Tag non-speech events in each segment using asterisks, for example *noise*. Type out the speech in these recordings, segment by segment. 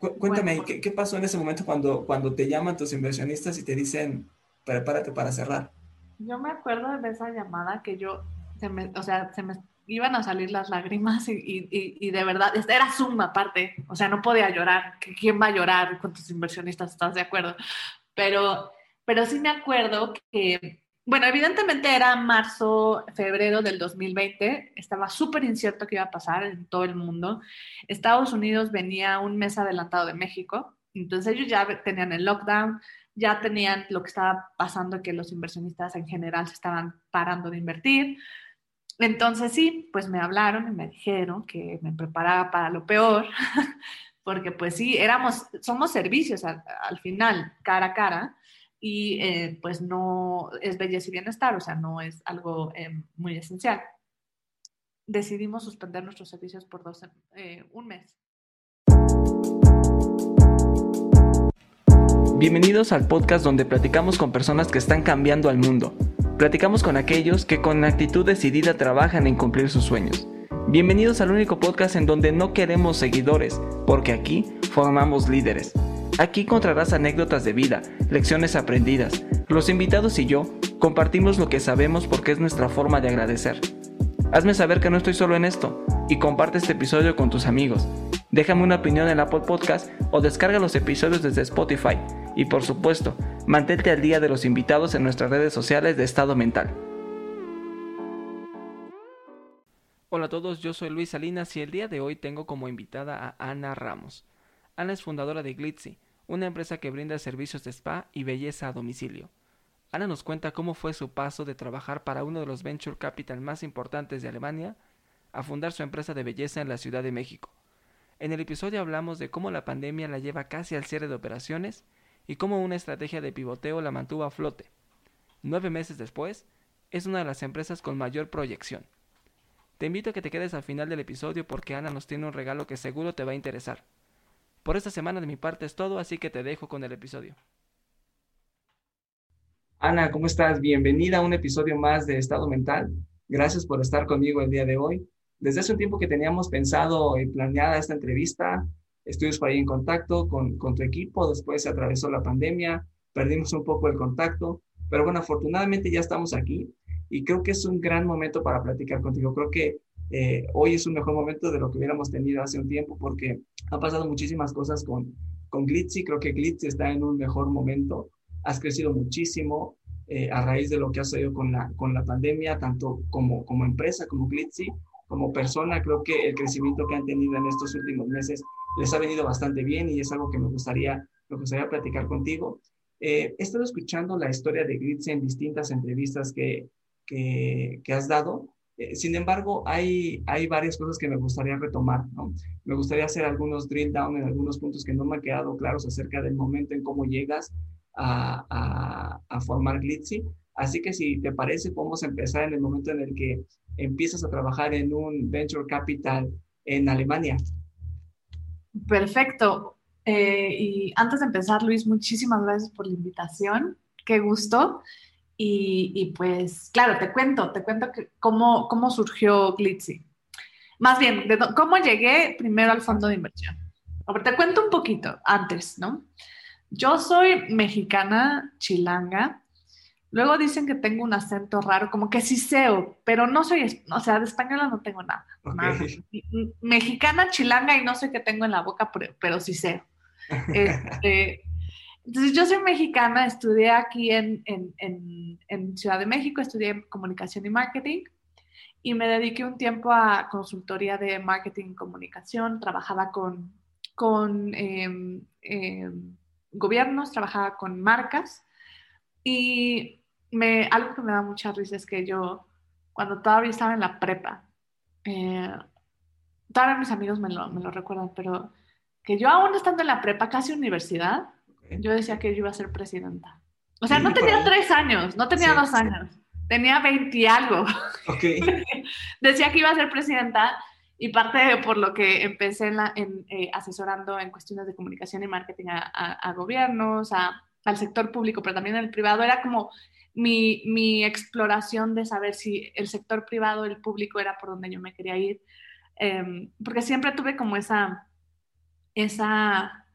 cuéntame, ¿qué, pasó en ese momento cuando, cuando te llaman tus inversionistas y te dicen, prepárate para cerrar? Yo me acuerdo de esa llamada que yo, o sea, se me iban a salir las lágrimas y, de verdad, era suma aparte, o sea, no podía llorar, ¿quién va a llorar con tus inversionistas? ¿Estás de acuerdo? Pero, pero sí me acuerdo que, bueno, evidentemente era marzo, febrero del 2020, estaba súper incierto qué iba a pasar en todo el mundo. Estados Unidos venía un mes adelantado de México, entonces ellos ya tenían el lockdown, ya tenían lo que estaba pasando, que los inversionistas en general se estaban parando de invertir. Entonces sí, pues me hablaron y me dijeron que me preparaba para lo peor, *laughs* porque pues sí, éramos, somos servicios al, final, cara a cara, y eh, pues no es belleza y bienestar, o sea, no es algo eh, muy esencial. Decidimos suspender nuestros servicios por dos, eh, un mes. Bienvenidos al podcast donde platicamos con personas que están cambiando al mundo Platicamos con aquellos que con actitud decidida trabajan en cumplir sus sueños. Bienvenidos al único podcast en donde no queremos seguidores, porque aquí formamos líderes. Aquí encontrarás anécdotas de vida, lecciones aprendidas. Los invitados y yo compartimos lo que sabemos porque es nuestra forma de agradecer. Hazme saber que no estoy solo en esto y comparte este episodio con tus amigos. Déjame una opinión en Apple Podcast o descarga los episodios desde Spotify. Y por supuesto, mantente al día de los invitados en nuestras redes sociales de Estado Mental. Hola a todos, yo soy Luis Salinas y el día de hoy tengo como invitada a Ana Ramos. Ana es fundadora de Glitzy, una empresa que brinda servicios de spa y belleza a domicilio. Ana nos cuenta cómo fue su paso de trabajar para uno de los venture capital más importantes de Alemania a fundar su empresa de belleza en la Ciudad de México. En el episodio hablamos de cómo la pandemia la lleva casi al cierre de operaciones y cómo una estrategia de pivoteo la mantuvo a flote. Nueve meses después, es una de las empresas con mayor proyección. Te invito a que te quedes al final del episodio porque Ana nos tiene un regalo que seguro te va a interesar. Por esta semana de mi parte es todo, así que te dejo con el episodio. Ana, ¿cómo estás? Bienvenida a un episodio más de Estado Mental. Gracias por estar conmigo el día de hoy. Desde hace un tiempo que teníamos pensado y planeada esta entrevista, estuvimos por ahí en contacto con, con tu equipo, después se atravesó la pandemia, perdimos un poco el contacto, pero bueno, afortunadamente ya estamos aquí y creo que es un gran momento para platicar contigo. Creo que eh, hoy es un mejor momento de lo que hubiéramos tenido hace un tiempo porque han pasado muchísimas cosas con, con Glitzy. Creo que Glitzy está en un mejor momento. Has crecido muchísimo eh, a raíz de lo que ha sucedido con la, con la pandemia, tanto como, como empresa, como Glitzy, como persona. Creo que el crecimiento que han tenido en estos últimos meses les ha venido bastante bien y es algo que me gustaría, me gustaría platicar contigo. Eh, he estado escuchando la historia de Glitzy en distintas entrevistas que, que, que has dado. Eh, sin embargo, hay, hay varias cosas que me gustaría retomar. ¿no? Me gustaría hacer algunos drill down en algunos puntos que no me han quedado claros acerca del momento en cómo llegas a, a, formar Glitzy. Así que si te parece, podemos empezar en el momento en el que empiezas a trabajar en un venture capital en Alemania. Perfecto. Eh, y antes de empezar, Luis, muchísimas gracias por la invitación. Qué gusto. Y, pues, claro, te cuento, te cuento que cómo, cómo surgió Glitzy. Más bien, cómo llegué primero al fondo de inversión. te cuento un poquito antes, ¿no? Yo soy mexicana, chilanga, Luego dicen que tengo un acento raro, como que sí seo, pero no soy, o sea, de española no tengo nada. Mexicana, chilanga y no sé qué tengo en la boca, pero, sí seo. *laughs* Este, entonces, yo soy mexicana, estudié aquí en, Ciudad de México, estudié comunicación y marketing y me dediqué un tiempo a consultoría de marketing y comunicación. Trabajaba con, em, em, gobiernos, trabajaba con marcas y me, algo que me da mucha risa es que yo, cuando todavía estaba en la prepa, eh, todavía mis amigos me lo, me lo, recuerdan, pero que yo aún estando en la prepa, casi universidad, yo decía que yo iba a ser presidenta. O sea, no tenía tres años, no tenía dos años, tenía veinte y algo. *laughs* decía que iba a ser presidenta y parte de por lo que empecé en, eh, asesorando en cuestiones de comunicación y marketing a, a gobiernos, a, al sector público, pero también al privado, era como mi, exploración de saber si el sector privado, el público era por donde yo me quería ir, em, porque siempre tuve como esa, esa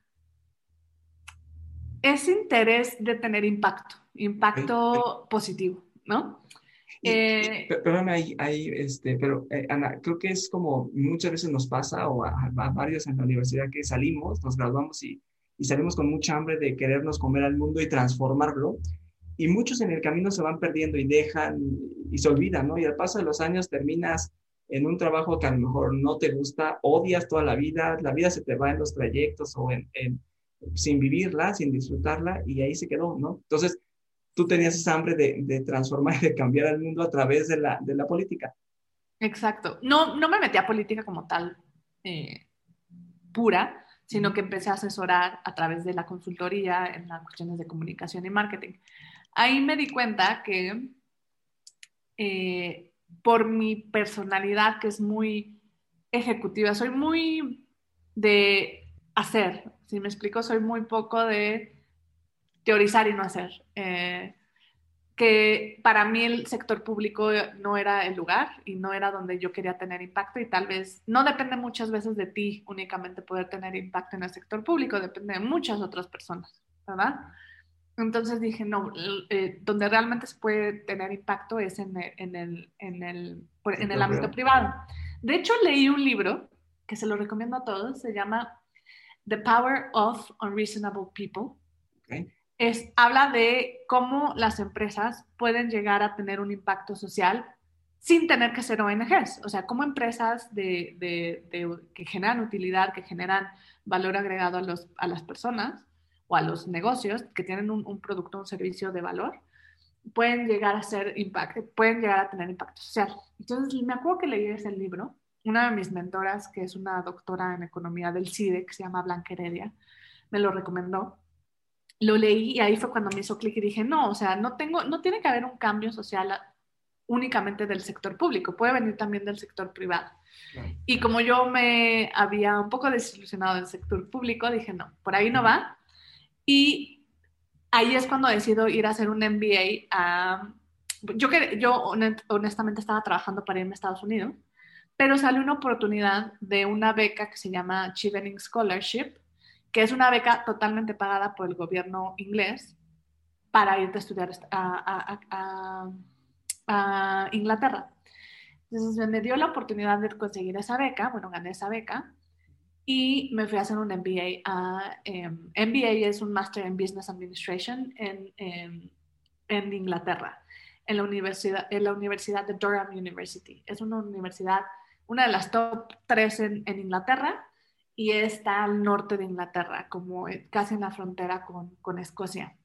es interés de tener impacto, impacto positivo, ¿no? Eh, perdóname, ahí, este, pero eh, Ana, creo que es como muchas veces nos pasa, o a, varios en la universidad que salimos, nos graduamos y, y, salimos con mucha hambre de querernos comer al mundo y transformarlo, y muchos en el camino se van perdiendo y dejan y se olvidan, ¿no? Y al paso de los años terminas en un trabajo que a lo mejor no te gusta, odias toda la vida, la vida se te va en los trayectos o en, en sin vivirla, sin disfrutarla, y ahí se quedó, ¿no? Entonces, tú tenías esa hambre de, transformar y de cambiar el mundo a través de la, de la política. Exacto. No, no me metí a política como tal eh, pura, sino que empecé a asesorar a través de la consultoría en las cuestiones de comunicación y marketing. Ahí me di cuenta que eh, por mi personalidad, que es muy ejecutiva, soy muy de hacer, si me explico, soy muy poco de teorizar y no hacer. Eh, que para mí el sector público no era el lugar y no era donde yo quería tener impacto y tal vez no depende muchas veces de ti únicamente poder tener impacto en el sector público, depende de muchas otras personas, ¿verdad? Entonces dije, no, eh, donde realmente se puede tener impacto es en el, en el, en el, en el ámbito privado. De hecho, leí un libro que se lo recomiendo a todos, se llama The Power of Unreasonable People. Es, habla de cómo las empresas pueden llegar a tener un impacto social sin tener que ser ONGs. O sea, cómo empresas de, de, que generan utilidad, que generan valor agregado a, los, a las personas o a los negocios que tienen un, un producto, un servicio de valor, pueden llegar a ser impacto, pueden llegar a tener impacto social. Entonces, me acuerdo que leí ese libro una de mis mentoras, que es una doctora en economía del CIDE, que se llama Blanca Heredia, me lo recomendó. Lo leí y ahí fue cuando me hizo clic y dije, no, o sea, no, tengo, no tiene que haber un cambio social únicamente del sector público, puede venir también del sector privado. Y como yo me había un poco desilusionado del sector público, dije, no, por ahí no va. Y ahí es cuando decido ir a hacer un MBA a... Yo, yo honestamente estaba trabajando para irme a Estados Unidos pero sale una oportunidad de una beca que se llama Chevening Scholarship, que es una beca totalmente pagada por el gobierno inglés para irte a estudiar a, Inglaterra. Entonces me dio la oportunidad de conseguir esa beca, bueno, gané esa beca y me fui a hacer un MBA. Em, MBA es un Master in Business Administration en, en, en Inglaterra, en la, universidad, en la Universidad de Durham University. Es una universidad una de las top tres en, Inglaterra y está al norte de Inglaterra, como casi en la frontera con, Escocia.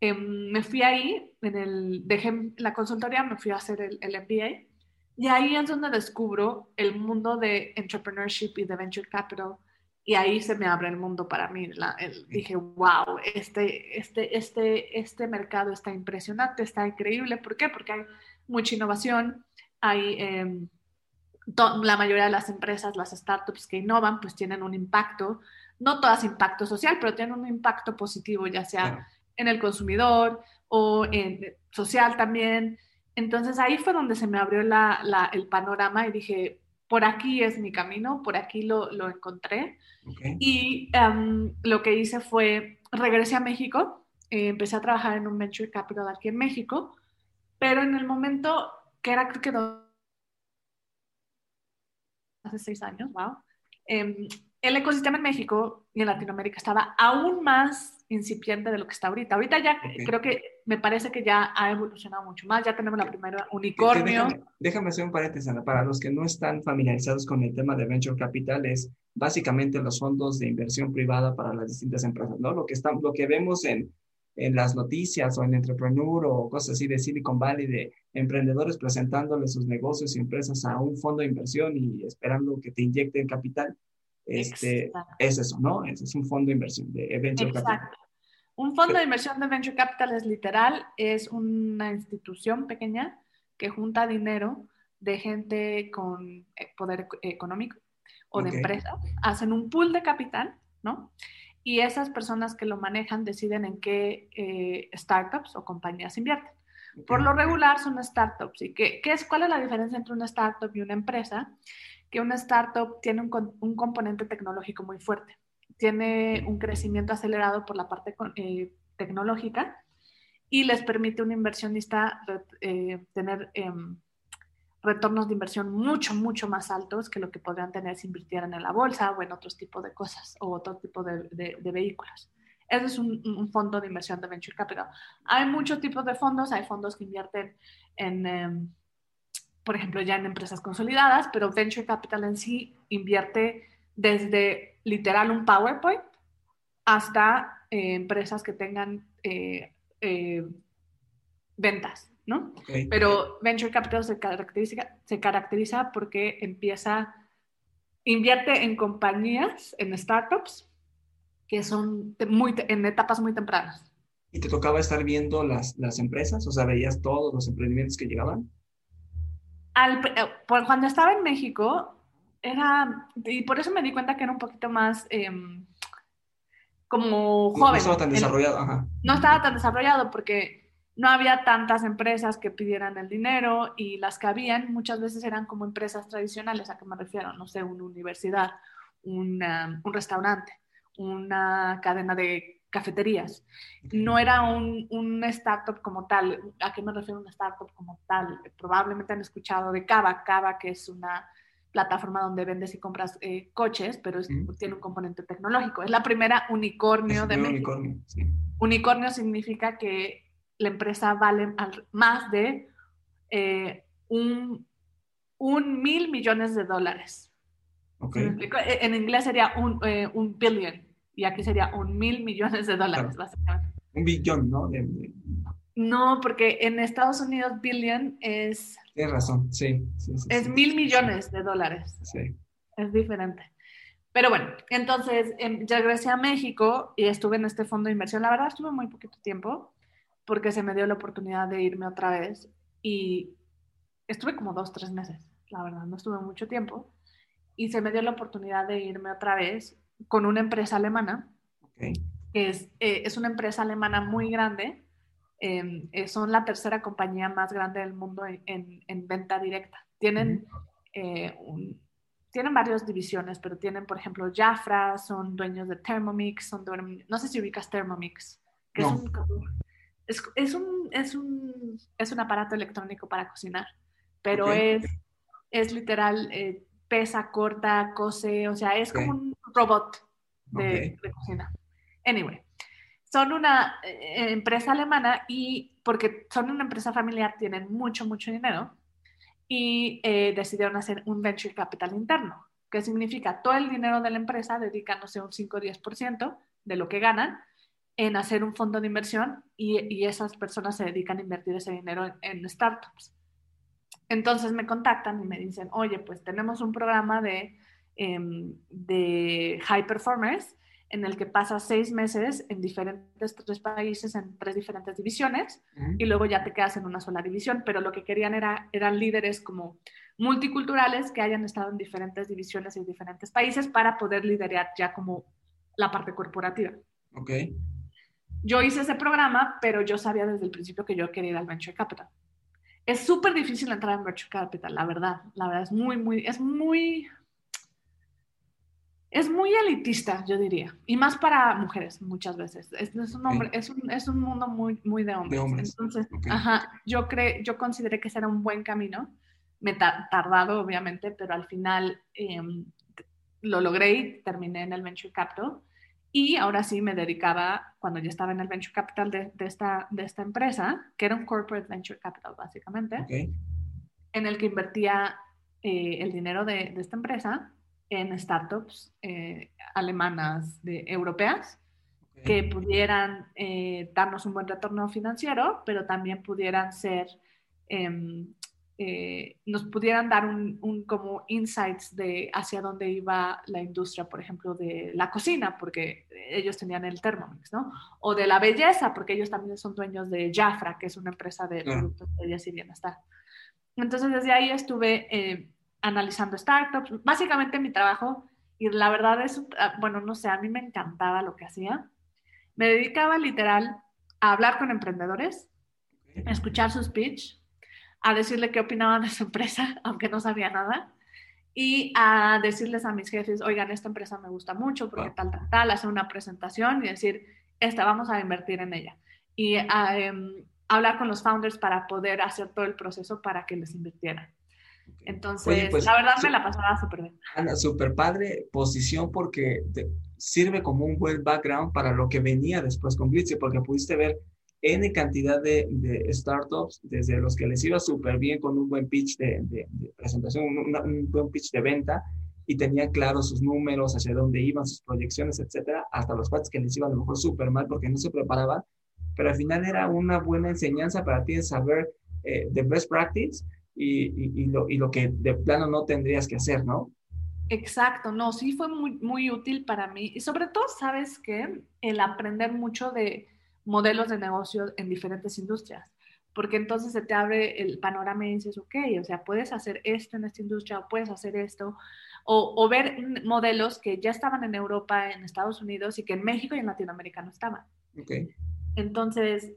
Em, me fui ahí, en el, dejé la consultoría, me fui a hacer el, el, MBA y ahí es donde descubro el mundo de entrepreneurship y de venture capital y ahí se me abre el mundo para mí. dije, wow, este, este, este, este mercado está impresionante, está increíble. ¿Por qué? Porque hay mucha innovación, hay... Em, la mayoría de las empresas, las startups que innovan, pues tienen un impacto, no todas impacto social, pero tienen un impacto positivo, ya sea en el consumidor o en social también. Entonces ahí fue donde se me abrió el panorama y dije, por aquí es mi camino, por aquí lo, encontré. Y em, lo que hice fue, regresé a México, eh, empecé a trabajar en un venture capital aquí en México, pero en el momento que era creo que hace seis años, wow, em, el ecosistema en México y en Latinoamérica estaba aún más incipiente de lo que está ahorita. Ahorita ya creo que me parece que ya ha evolucionado mucho más, ya tenemos la primera unicornio. Déjame, hacer un paréntesis, Ana, para los que no están familiarizados con el tema de Venture Capital, es básicamente los fondos de inversión privada para las distintas empresas, ¿no? Lo que, está, lo que vemos en en las noticias o en Entrepreneur o cosas así de Silicon Valley, de emprendedores presentándole sus negocios y empresas a un fondo de inversión y esperando que te inyecten capital. Este, es eso, ¿no? Es, un fondo de inversión de Venture Exacto. Capital. Un fondo de inversión de Venture Capital es literal, es una institución pequeña que junta dinero de gente con eh, poder económico o de empresas, hacen un pool de capital, ¿no? Y esas personas que lo manejan deciden en qué eh, startups o compañías invierten. Por lo regular son startups. ¿Y qué, qué, es, cuál es la diferencia entre una startup y una empresa? Que una startup tiene un, un componente tecnológico muy fuerte. tiene un crecimiento acelerado por la parte eh, tecnológica y les permite a un inversionista eh, tener em, retornos de inversión mucho, mucho más altos que lo que podrían tener si invirtieran en la bolsa o en otros tipos de cosas o otro tipo de, de, vehículos. Ese es un, un, fondo de inversión de venture capital. Hay muchos tipos de fondos, hay fondos que invierten en, em, por ejemplo, ya en empresas consolidadas, pero venture capital en sí invierte desde literal un PowerPoint hasta eh, empresas que tengan eh, eh, ventas, ¿no? Pero Venture Capital se caracteriza, se caracteriza porque empieza, invierte en compañías, en startups, que son muy, en etapas muy tempranas. ¿Y te tocaba estar viendo las, las empresas? O sea, ¿veías todos los emprendimientos que llegaban? Al, cuando estaba en México, era, y por eso me di cuenta que era un poquito más... Em, como joven. No estaba tan desarrollado, ajá. No estaba tan desarrollado porque no había tantas empresas que pidieran el dinero y las que habían muchas veces eran como empresas tradicionales, a qué me refiero, no sé, una universidad, una, un restaurante, una cadena de cafeterías. No era un, un, startup como tal. ¿A qué me refiero un startup como tal? Probablemente han escuchado de Cava, Cava que es una plataforma donde vendes y compras eh, coches, pero tiene un componente tecnológico. Es la primera unicornio de México. Unicornio, unicornio significa que la empresa vale más de eh, un, un, mil millones de dólares. Okay. E, en inglés sería un, eh, un, billion y aquí sería un mil millones de dólares, básicamente. Un billón, ¿no? No, porque en Estados Unidos billion es... Tienes razón, sí. es mil millones de dólares. Sí. Es diferente. Pero bueno, entonces em, regresé a México y estuve en este fondo de inversión. La verdad estuve muy poquito tiempo porque se me dio la oportunidad de irme otra vez y estuve como dos, tres meses, la verdad, no estuve mucho tiempo. Y se me dio la oportunidad de irme otra vez con una empresa alemana, okay. que es, eh, es una empresa alemana muy grande Em, eh, son la tercera compañía más grande del mundo en, en, venta directa. Tienen, eh, tienen varias divisiones, pero tienen, por ejemplo, Jafra, son dueños de Thermomix, son no sé si ubicas Thermomix, que es, un, es, es, un, es, un, es un aparato electrónico para cocinar, pero es, es literal, eh, pesa, corta, cose, o sea, es como un robot de, de cocina. Anyway, son una eh, empresa alemana y porque son una empresa familiar, tienen mucho, mucho dinero y eh, decidieron hacer un venture capital interno, que significa todo el dinero de la empresa dedicándose un 5 o 10% de lo que ganan en hacer un fondo de inversión y, esas personas se dedican a invertir ese dinero en, startups. Entonces me contactan y me dicen, oye, pues tenemos un programa de, em, de high performers en el que pasas seis meses en diferentes tres países, en tres diferentes divisiones, y luego ya te quedas en una sola división, pero lo que querían era, eran líderes como multiculturales que hayan estado en diferentes divisiones y diferentes países para poder liderar ya como la parte corporativa. Ok. Yo hice ese programa, pero yo sabía desde el principio que yo quería ir al Venture Capital. Es súper difícil entrar en Venture Capital, la verdad. La verdad es muy, muy, es muy, es muy elitista, yo diría, y más para mujeres muchas veces. Es, un, hombre, es, un, es un, mundo muy, muy de hombres. Entonces, ajá, yo, cre, yo consideré que ese era un buen camino. Me ha tardado, obviamente, pero al final em, lo logré y terminé en el Venture Capital. Y ahora sí me dedicaba, cuando ya estaba en el Venture Capital de, de esta, de esta empresa, que era un Corporate Venture Capital, básicamente, en el que invertía eh, el dinero de, de esta empresa en startups eh, alemanas de, europeas que pudieran eh, darnos un buen retorno financiero, pero también pudieran ser, em, eh, nos pudieran dar un, como insights de hacia dónde iba la industria, por ejemplo, de la cocina, porque ellos tenían el Thermomix, ¿no? O de la belleza, porque ellos también son dueños de Jafra, que es una empresa de productos de belleza y bienestar. Entonces, desde ahí estuve analizando startups. Básicamente mi trabajo, y la verdad es, ah, bueno, no sé, a mí me encantaba lo que hacía. Me dedicaba literal a hablar con emprendedores, a escuchar su speech, a decirle qué opinaban de su empresa, *laughs* aunque no sabía nada, y a decirles a mis jefes, oigan, esta empresa me gusta mucho porque tal, tal, tal, hacer una presentación y decir, esta vamos a invertir en ella. Y um, hablar con los founders para poder hacer todo el proceso para que les invirtieran. Entonces, pues, la verdad me la pasaba súper bien. Ana, súper padre posición porque sirve como un buen background para lo que venía después con Glitzy, porque pudiste ver N cantidad de, startups, desde los que les iba súper bien con un buen pitch de, presentación, un, buen pitch de venta, y tenían claros sus números, hacia dónde iban, sus proyecciones, etcétera, hasta los cuates que les iban a lo mejor súper mal porque no se preparaban, pero al final era una buena enseñanza para ti de saber eh, de best practice y, y, lo, y lo que de plano no tendrías que hacer, ¿no? Exacto, no, sí fue muy, muy útil para mí y sobre todo, ¿sabes qué? El aprender mucho de modelos de negocio en diferentes industrias, porque entonces se te abre el panorama y dices, ok, o sea, puedes hacer esto en esta industria o puedes hacer esto, o, o ver modelos que ya estaban en Europa, en Estados Unidos y que en México y en Latinoamérica no estaban. Okay. Entonces,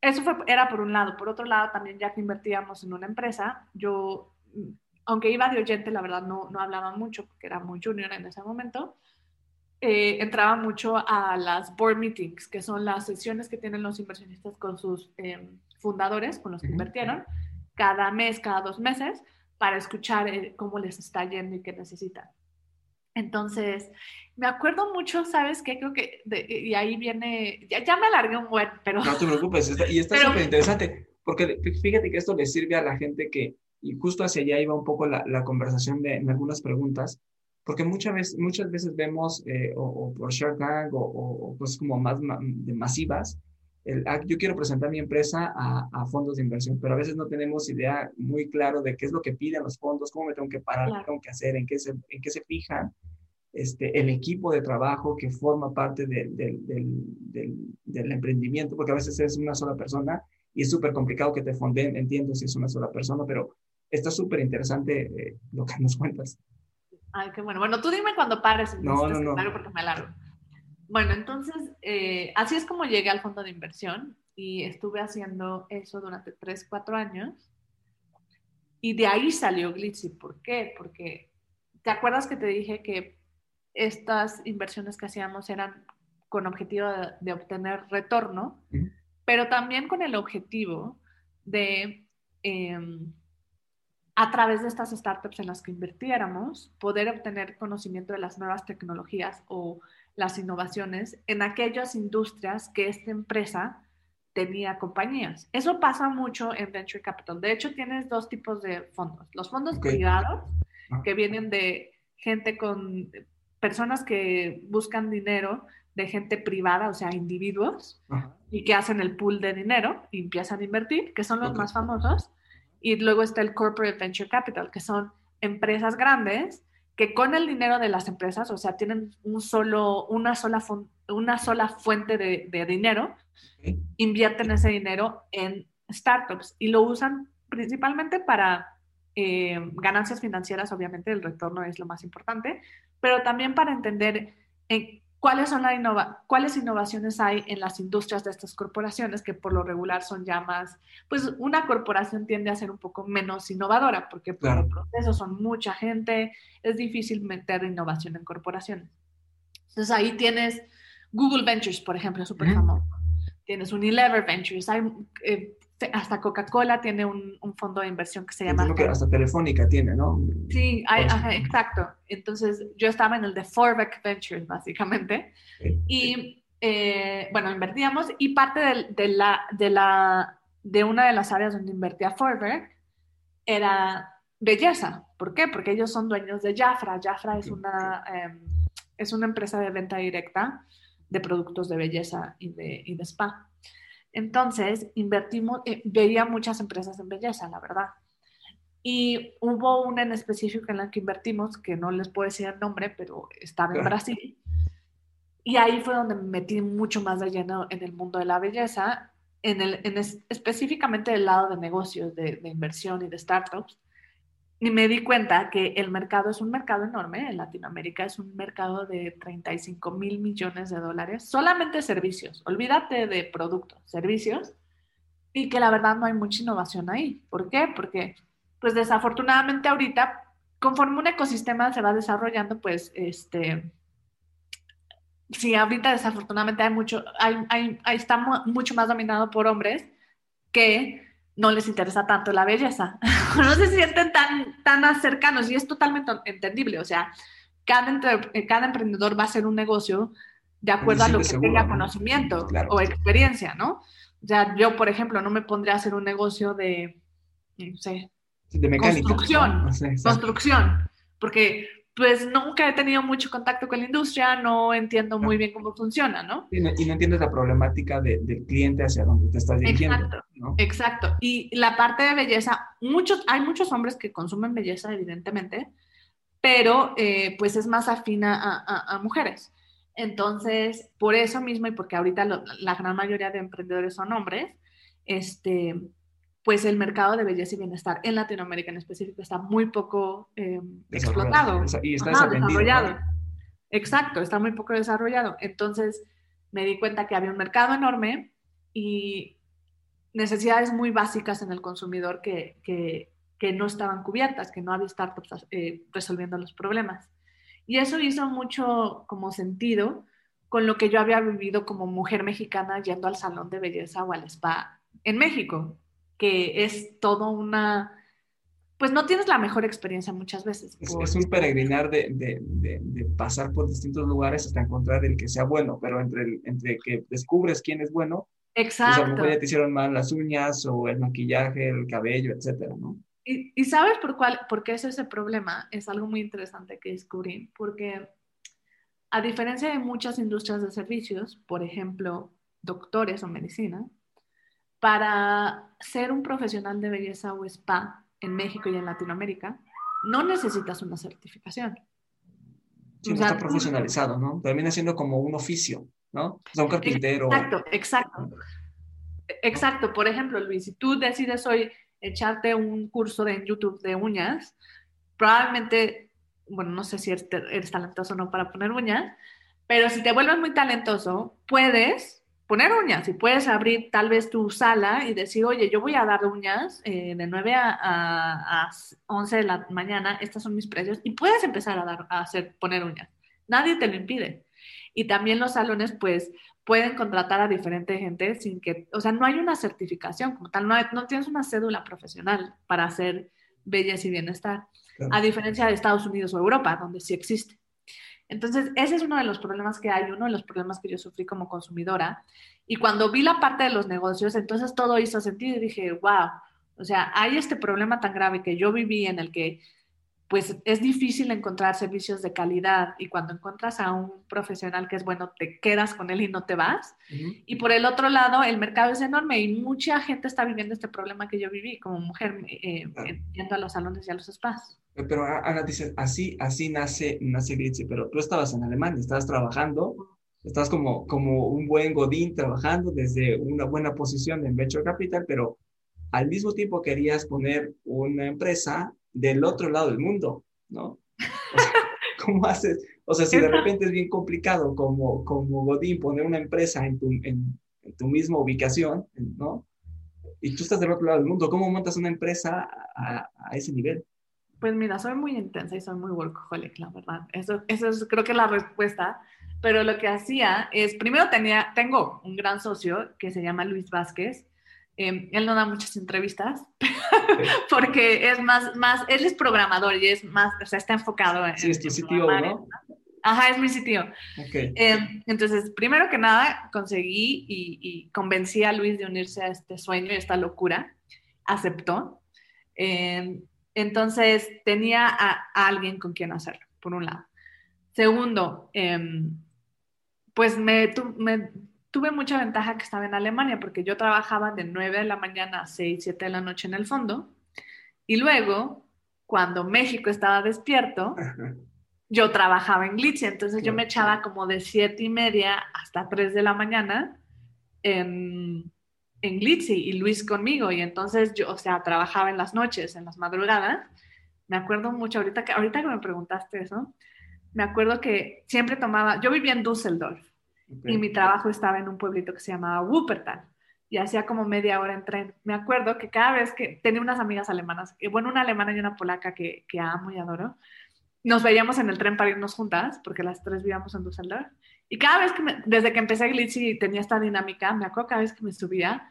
eso fue, era por un lado. Por otro lado, también ya que invertíamos en una empresa, yo, aunque iba de oyente, la verdad no, no hablaba mucho porque era muy junior en ese momento, eh, entraba mucho a las board meetings, que son las sesiones que tienen los inversionistas con sus em, fundadores, con los que invirtieron, cada mes, cada dos meses, para escuchar eh, cómo les está yendo y qué necesitan. Entonces, me acuerdo mucho, ¿sabes qué? Creo que, y ahí viene, ya, me alargué un buen, pero... No te preocupes, y está *laughs* súper interesante, porque fíjate que esto le sirve a la gente que, y justo hacia allá iba un poco la, la conversación de, en algunas preguntas, porque muchas veces, muchas veces vemos, eh, o, por Shark Tank, o, cosas como más de masivas, el, ah, yo quiero presentar mi empresa a, a, fondos de inversión, pero a veces no tenemos idea muy claro de qué es lo que piden los fondos, cómo me tengo que parar, qué tengo que hacer, en qué se, en qué se fijan este, el equipo de trabajo que forma parte del, del, emprendimiento, porque a veces es una sola persona y es súper complicado que te fonden, entiendo si es una sola persona, pero está súper interesante eh, lo que nos cuentas. Ay, qué bueno. Bueno, tú dime cuando pares. No, no, no. Porque me alargo. Bueno, entonces, eh, así es como llegué al fondo de inversión y estuve haciendo eso durante 3, 4 años. Y de ahí salió Glitzy. ¿Por qué? Porque, ¿te acuerdas que te dije que estas inversiones que hacíamos eran con objetivo de, obtener retorno, pero también con el objetivo de, em, a través de estas startups en las que invirtiéramos, poder obtener conocimiento de las nuevas tecnologías o las innovaciones en aquellas industrias que esta empresa tenía compañías. Eso pasa mucho en Venture Capital. De hecho, tienes dos tipos de fondos. Los fondos privados, ah. que vienen de gente con personas que buscan dinero de gente privada, o sea, individuos, y que hacen el pool de dinero y empiezan a invertir, que son los más famosos. Y luego está el Corporate Venture Capital, que son empresas grandes que con el dinero de las empresas, o sea, tienen un solo, una, sola una sola fuente de, de dinero, invierten ese dinero en startups y lo usan principalmente para eh, ganancias financieras, obviamente el retorno es lo más importante, pero también para entender en cuáles son las innova cuáles innovaciones hay en las industrias de estas corporaciones, que por lo regular son ya más, pues una corporación tiende a ser un poco menos innovadora, porque por el proceso son mucha gente, es difícil meter innovación en corporaciones. Entonces ahí tienes Google Ventures, por ejemplo, súper famoso. Tienes Unilever Ventures, hay eh, hasta Coca-Cola tiene un, fondo de inversión que se llama... que hasta Telefónica tiene, ¿no? Sí, exacto. Entonces yo estaba en el de Forbeck Ventures, básicamente. Y eh, bueno, invertíamos y parte de, la, de, la, de una de las áreas donde invertía Forbeck era belleza. ¿Por qué? Porque ellos son dueños de Jafra. Jafra es una, em, es una empresa de venta directa de productos de belleza y de, y de spa. Entonces, invertimos, eh, veía muchas empresas en belleza, la verdad. Y hubo una en específico en la que invertimos, que no les puedo decir el nombre, pero estaba en Brasil. Y ahí fue donde me metí mucho más de lleno en el mundo de la belleza, en el, en específicamente del lado de negocios, de, de inversión y de startups y me di cuenta que el mercado es un mercado enorme. En Latinoamérica es un mercado de 35 mil millones de dólares, solamente servicios. Olvídate de productos, servicios. Y que la verdad no hay mucha innovación ahí. ¿Por qué? Porque, pues desafortunadamente ahorita conforme un ecosistema se va desarrollando, pues, este, sí, ahorita desafortunadamente hay mucho, hay, hay, está mucho más dominado por hombres que no les interesa tanto la belleza, *laughs* no se sienten tan, tan cercanos y es totalmente entendible, o sea, cada, cada emprendedor va a hacer un negocio de acuerdo a lo que tenga conocimiento o experiencia, ¿no? O sea, yo, por ejemplo, no me pondría a hacer un negocio de, no sé, de mecánica, construcción, construcción, porque pues nunca he tenido mucho contacto con la industria, no entiendo muy bien cómo funciona, ¿no? Y no, entiendes la problemática del cliente hacia donde te estás dirigiendo. Exacto, exacto. Y la parte de belleza, muchos, hay muchos hombres que consumen belleza, evidentemente, pero eh, pues es más afina a, a, mujeres. Entonces, por eso mismo y porque ahorita la gran mayoría de emprendedores son hombres, este, pues el mercado de belleza y bienestar en Latinoamérica en específico está muy poco eh, explotado. Y está desarrollado. Exacto, está muy poco desarrollado. Entonces me di cuenta que había un mercado enorme y necesidades muy básicas en el consumidor que, que, que no estaban cubiertas, que no había startups eh, resolviendo los problemas. Y eso hizo mucho como sentido con lo que yo había vivido como mujer mexicana yendo al salón de belleza o al spa en México que es todo una, pues no tienes la mejor experiencia muchas veces. Es, un peregrinar de, de, de, pasar por distintos lugares hasta encontrar el que sea bueno, pero entre, entre que descubres quién es bueno, Exacto. Pues a lo ya te hicieron mal las uñas o el maquillaje, el cabello, etcétera, ¿no? Y, y, sabes por, cuál, por qué es ese problema? Es algo muy interesante que descubrí, porque a diferencia de muchas industrias de servicios, por ejemplo, doctores o medicina, para ser un profesional de belleza o spa en México y en Latinoamérica, no necesitas una certificación. Sí, no está profesionalizado, ¿no? Termina siendo como un oficio, ¿no? O sea, un carpintero. Exacto, exacto. Exacto. Por ejemplo, Luis, si tú decides hoy echarte un curso de, en YouTube de uñas, probablemente, bueno, no sé si eres, eres talentoso o no para poner uñas, pero si te vuelves muy talentoso, puedes poner uñas y puedes abrir tal vez tu sala y decir, oye, yo voy a dar uñas eh, de 9 a, 11 de la mañana, estos son mis precios y puedes empezar a, dar, a hacer, poner uñas. Nadie te lo impide. Y también los salones, pues, pueden contratar a diferente gente sin que, o sea, no hay una certificación como tal, no, no tienes una cédula profesional para hacer belleza y bienestar, a diferencia de Estados Unidos o Europa, donde sí existe. Entonces, ese es uno de los problemas que hay, uno de los problemas que yo sufrí como consumidora. Y cuando vi la parte de los negocios, entonces todo hizo sentido y dije, wow, o sea, hay este problema tan grave que yo viví en el que pues es difícil encontrar servicios de calidad y cuando encuentras a un profesional que es bueno, te quedas con él y no te vas. Y por el otro lado, el mercado es enorme y mucha gente está viviendo este problema que yo viví como mujer eh, yendo a los salones y a los spas. Pero Ana dice, así, así nace, nace Glitzy, pero tú estabas en Alemania, estabas trabajando, estás como, como un buen godín trabajando desde una buena posición en Venture Capital, pero al mismo tiempo querías poner una empresa del otro lado del mundo, ¿no? *laughs* ¿Cómo haces? O sea, si de repente es bien complicado como, como Godín poner una empresa en tu, en, tu misma ubicación, ¿no? Y tú estás del otro lado del mundo, ¿cómo montas una empresa a, a ese nivel? Pues mira, soy muy intensa y soy muy workaholic, la verdad. Eso, eso es creo que la respuesta. Pero lo que hacía es, primero tenía, tengo un gran socio que se llama Luis Vázquez, Em, él no da muchas entrevistas *laughs* porque es más, más, él es programador y es más, o sea, está enfocado en... Sí, es tu sitio, ¿no? Ajá, es mi sitio. Okay. Em, entonces, primero que nada, conseguí y, convencí a Luis de unirse a este sueño y esta locura. Aceptó. Em, entonces, tenía a, alguien con quien hacerlo, por un lado. Segundo, pues me, me tuve mucha ventaja que estaba en Alemania porque yo trabajaba de 9 de la mañana a 6, 7 de la noche en el fondo. Y luego cuando México estaba despierto, *laughs* yo trabajaba en Glitzy, entonces yo me echaba como de 7 y media hasta 3 de la mañana en, en Glitzy y Luis conmigo. Y entonces yo, o sea, trabajaba en las noches, en las madrugadas. Me acuerdo mucho, ahorita que, ahorita que me preguntaste eso, me acuerdo que siempre tomaba, yo vivía en Düsseldorf y mi trabajo estaba en un pueblito que se llamaba Wuppertal. y hacía como media hora en tren. Me acuerdo que cada vez que tenía unas amigas alemanas, bueno, una alemana y una polaca que, que amo y adoro, nos veíamos en el tren para irnos juntas, porque las tres vivíamos en Düsseldorf. Y cada vez que, me, desde que empecé Glitzy y tenía esta dinámica, me acuerdo cada vez que me subía,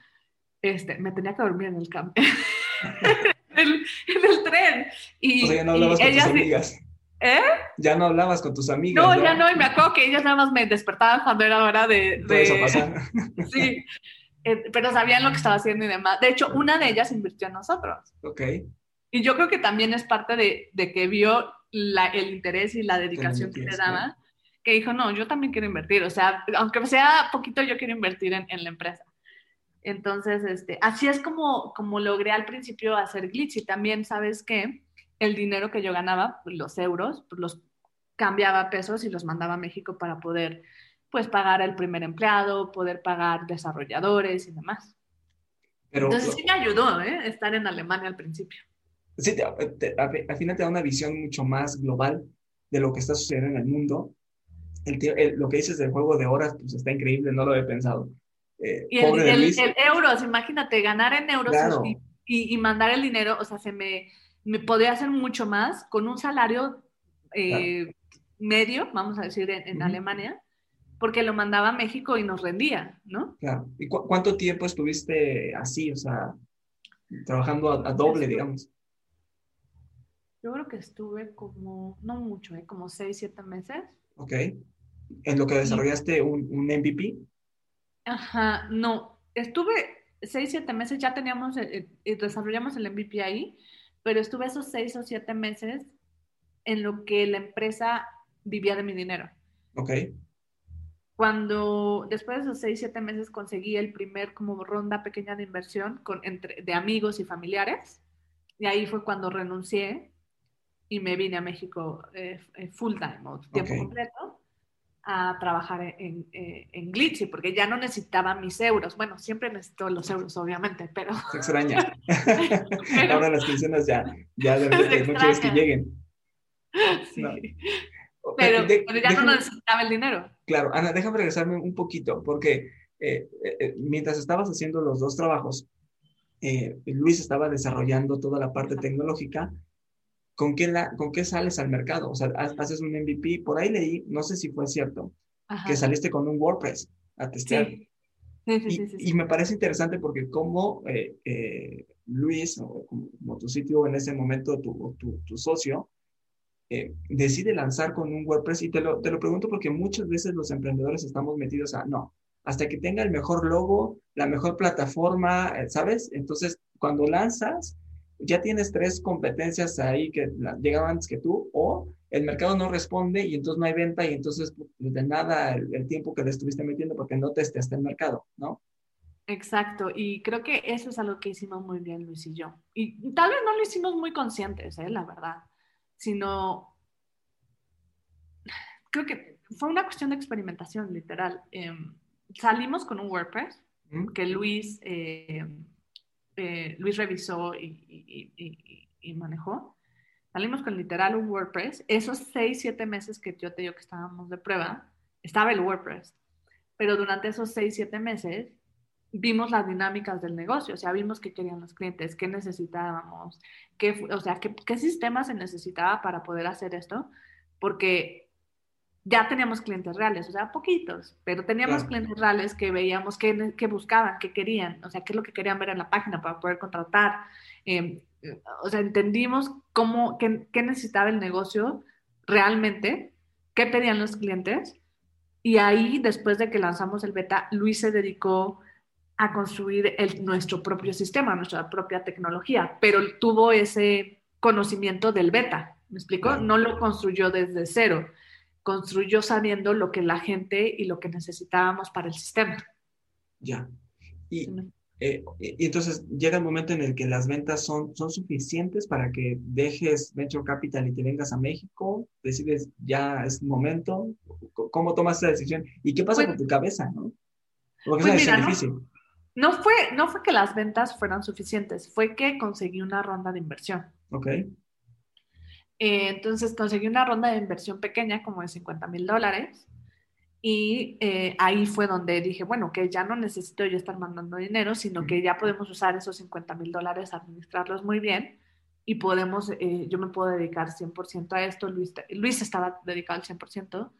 este, me tenía que dormir en el campo, *laughs* en, el, tren. Y, o sea, no con tus amigas. ¿Eh? Ya no hablabas con tus amigas. No, ya no, y me acuerdo que ellas nada más me despertaban cuando era hora de... de... eso pasa. *laughs* sí, eh, pero sabían lo que estaba haciendo y demás. De hecho, una de ellas invirtió en nosotros. Ok. Y yo creo que también es parte de, de que vio la, el interés y la dedicación que le daba, que dijo, no, yo también quiero invertir, o sea, aunque sea poquito, yo quiero invertir en, en la empresa. Entonces, este, así es como, como logré al principio hacer Glitch y también, ¿sabes qué? El dinero que yo ganaba, los euros, pues los cambiaba a pesos y los mandaba a México para poder, pues, pagar el primer empleado, poder pagar desarrolladores y demás. Pero, Entonces sí me ayudó, ¿eh? Estar en Alemania al principio sí, al final te da una visión mucho más global de lo que está sucediendo en el mundo. El, lo que dices del juego de horas, pues está increíble, no lo he pensado. Eh, y el, el, euros, imagínate, ganar en euros y, y, mandar el dinero, o sea, se me, me podría hacer mucho más con un salario eh, medio, vamos a decir, en, Alemania, porque lo mandaba a México y nos rendía, ¿no? Claro. ¿Y cuánto tiempo estuviste así, o sea, trabajando a, a doble, digamos? Yo creo que estuve como, no mucho, ¿eh? como seis, siete meses. Ok. ¿En lo que desarrollaste un, un MVP? Ajá, no. Estuve seis, siete meses, ya teníamos, eh, eh, desarrollamos el MVP ahí, pero estuve esos seis o siete meses en lo que la empresa vivía de mi dinero. Ok. Cuando después de esos seis, siete meses conseguí el primer como ronda pequeña de inversión con, entre, de amigos y familiares, y ahí fue cuando renuncié y me vine a México eh, eh, full time, o tiempo completo, a trabajar en, eh, en Glitzy, porque ya no necesitaba mis euros. Bueno, siempre necesito los euros, obviamente, pero... Se extraña. *laughs* Ahora las pensiones ya, ya de repente muchas veces que lleguen. Sí. Pero, ya no necesitaba el dinero. Claro, Ana, déjame regresarme un poquito, porque mientras estabas haciendo los dos trabajos, Luis estaba desarrollando toda la parte tecnológica ¿con qué, la, ¿con qué sales al mercado? O sea, haces un MVP, por ahí leí, no sé si fue cierto, que saliste con un WordPress a testear. Sí. Sí, sí, y, y, me parece interesante porque como eh, eh, Luis, o como, tu sitio en ese momento, tu, tu, tu socio, eh, decide lanzar con un WordPress y te lo, te lo pregunto porque muchas veces los emprendedores estamos metidos a, no, hasta que tenga el mejor logo, la mejor plataforma, ¿sabes? Entonces, cuando lanzas, ya tienes tres competencias ahí que llegaban antes que tú, o el mercado no responde y entonces no hay venta y entonces pues, de nada el, tiempo que le estuviste metiendo porque no testeaste el mercado, ¿no? Exacto, y creo que eso es algo que hicimos muy bien Luis y yo. Y tal vez no lo hicimos muy conscientes, ¿eh? la verdad, sino creo que fue una cuestión de experimentación, literal. Em, salimos con un WordPress que Luis... Eh, eh, Luis revisó y, manejó. Salimos con literal un WordPress. Esos seis, siete meses que yo te digo que estábamos de prueba, estaba el WordPress. Pero durante esos seis, siete meses vimos las dinámicas del negocio, o sea, vimos qué querían los clientes, qué necesitábamos, qué, o sea, qué sistema se necesitaba para poder hacer esto, porque ya teníamos clientes reales, o sea, poquitos, pero teníamos clientes reales que veíamos qué, buscaban, qué querían, o sea, qué es lo que querían ver en la página para poder contratar. Em, o sea, entendimos cómo, qué, necesitaba el negocio realmente, qué pedían los clientes. Y ahí, después de que lanzamos el beta, Luis se dedicó a construir el, nuestro propio sistema, nuestra propia tecnología, pero tuvo ese conocimiento del beta, ¿me explico? No lo construyó desde cero construyó sabiendo lo que la gente y lo que necesitábamos para el sistema. Ya. Y, eh, y, entonces llega el momento en el que las ventas son, son suficientes para que dejes Venture Capital y te vengas a México, decides ya es momento, ¿cómo tomas esa decisión? ¿Y qué pasa pues con tu cabeza? ¿no? Porque pues es difícil. No, fue, no fue que las ventas fueran suficientes, fue que conseguí una ronda de inversión. Ok. Eh, entonces conseguí una ronda de inversión pequeña, como de 50 mil dólares, Y eh, ahí fue donde dije, bueno, que ya no necesito yo estar mandando dinero, sino que ya podemos usar esos 50 mil dólares, administrarlos muy bien y podemos, eh, yo me puedo dedicar 100% a esto. Luis, Luis estaba dedicado al 100%,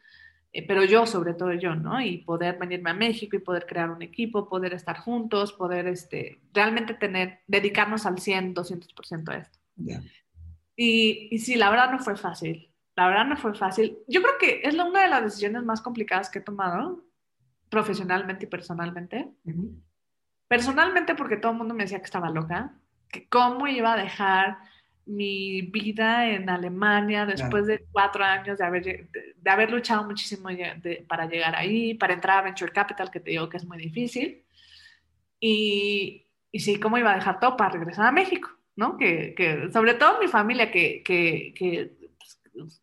eh, pero yo, sobre todo yo, ¿no? Y poder venirme a México y poder crear un equipo, poder estar juntos, poder este, realmente tener, dedicarnos al 100, 200% a esto. Y, y sí, la verdad no fue fácil la verdad no fue fácil. Yo creo que es una de las decisiones más complicadas que he tomado profesionalmente y personalmente. Personalmente porque todo el mundo me decía que estaba loca, que cómo iba a dejar mi vida en Alemania después de cuatro años de haber, de, haber luchado muchísimo para llegar ahí, para entrar a Venture Capital, que te digo que es muy difícil. Y, y sí, cómo iba a dejar todo para regresar a México, ¿no? Que, que sobre todo mi familia, que, que, que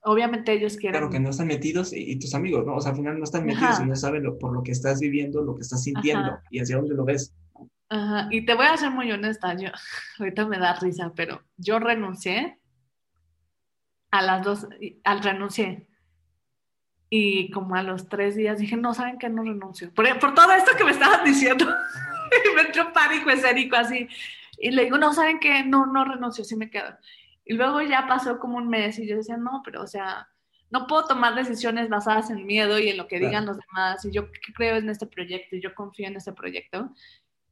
obviamente ellos quieren... Claro, que no están metidos y, tus amigos, ¿no? O sea, al final no están metidos y no saben lo, por lo que estás viviendo, lo que estás sintiendo y hacia dónde lo ves. Ajá, y te voy a ser muy honesta, yo, *laughs* ahorita me da risa, pero yo renuncié a las dos, al renuncié. Y como a los tres días dije, no, ¿saben que No renuncio. Por, por todo esto que me estaban diciendo. *laughs* y me entró pánico escénico así. Y le digo, no, ¿saben qué? No, no renuncio, sí me quedo. Y luego ya pasó como un mes y yo decía, no, pero o sea, no puedo tomar decisiones basadas en miedo y en lo que digan los demás. Y yo creo en este proyecto y yo confío en este proyecto.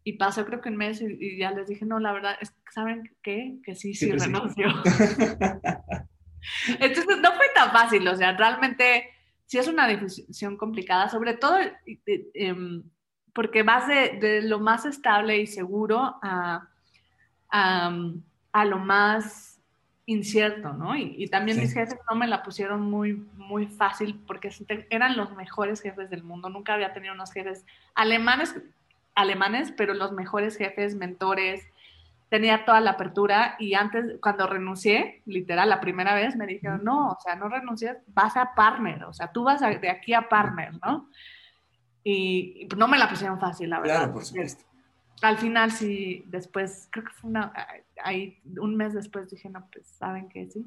Y pasó creo que un mes y, ya les dije, no, la verdad, es, ¿saben qué? Que sí, sí, renuncio. *laughs* *laughs* Entonces no fue tan fácil, o sea, realmente sí es una decisión complicada, sobre todo em, porque vas de, de, lo más estable y seguro a, a, a lo más incierto, ¿no? Y, también mis jefes no me la pusieron muy, muy fácil porque eran los mejores jefes del mundo. Nunca había tenido unos jefes alemanes, alemanes, pero los mejores jefes, mentores. Tenía toda la apertura y antes, cuando renuncié, literal, la primera vez, me dijeron, no, o sea, no renuncies, vas a partner, o sea, tú vas de aquí a partner, ¿no? Y, no me la pusieron fácil, la verdad. Claro, por supuesto. Al final sí, después, creo que fue una, ahí un mes después dije, no, pues saben que sí.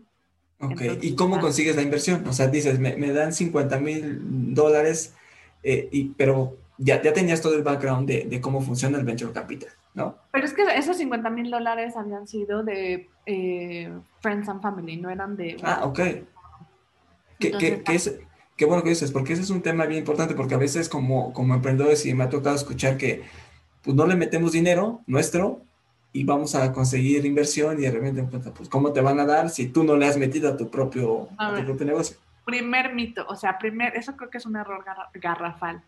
Ok, ¿y cómo consigues la inversión? O sea, dices, me, dan 50 mil dólares, eh, y, pero ya, ya tenías todo el background de, de, cómo funciona el Venture Capital, ¿no? Pero es que esos 50 mil dólares habían sido de eh, Friends and Family, no eran de... Ah, ok. ¿Qué, qué, qué, es, qué bueno que dices, porque ese es un tema bien importante, porque a veces como, como emprendedores, y me ha tocado escuchar que pues no le metemos dinero nuestro y vamos a conseguir inversión y de repente, pues, ¿cómo te van a dar si tú no le has metido a tu propio, a tu propio negocio? Primer mito, o sea, primer, eso creo que es un error garrafal.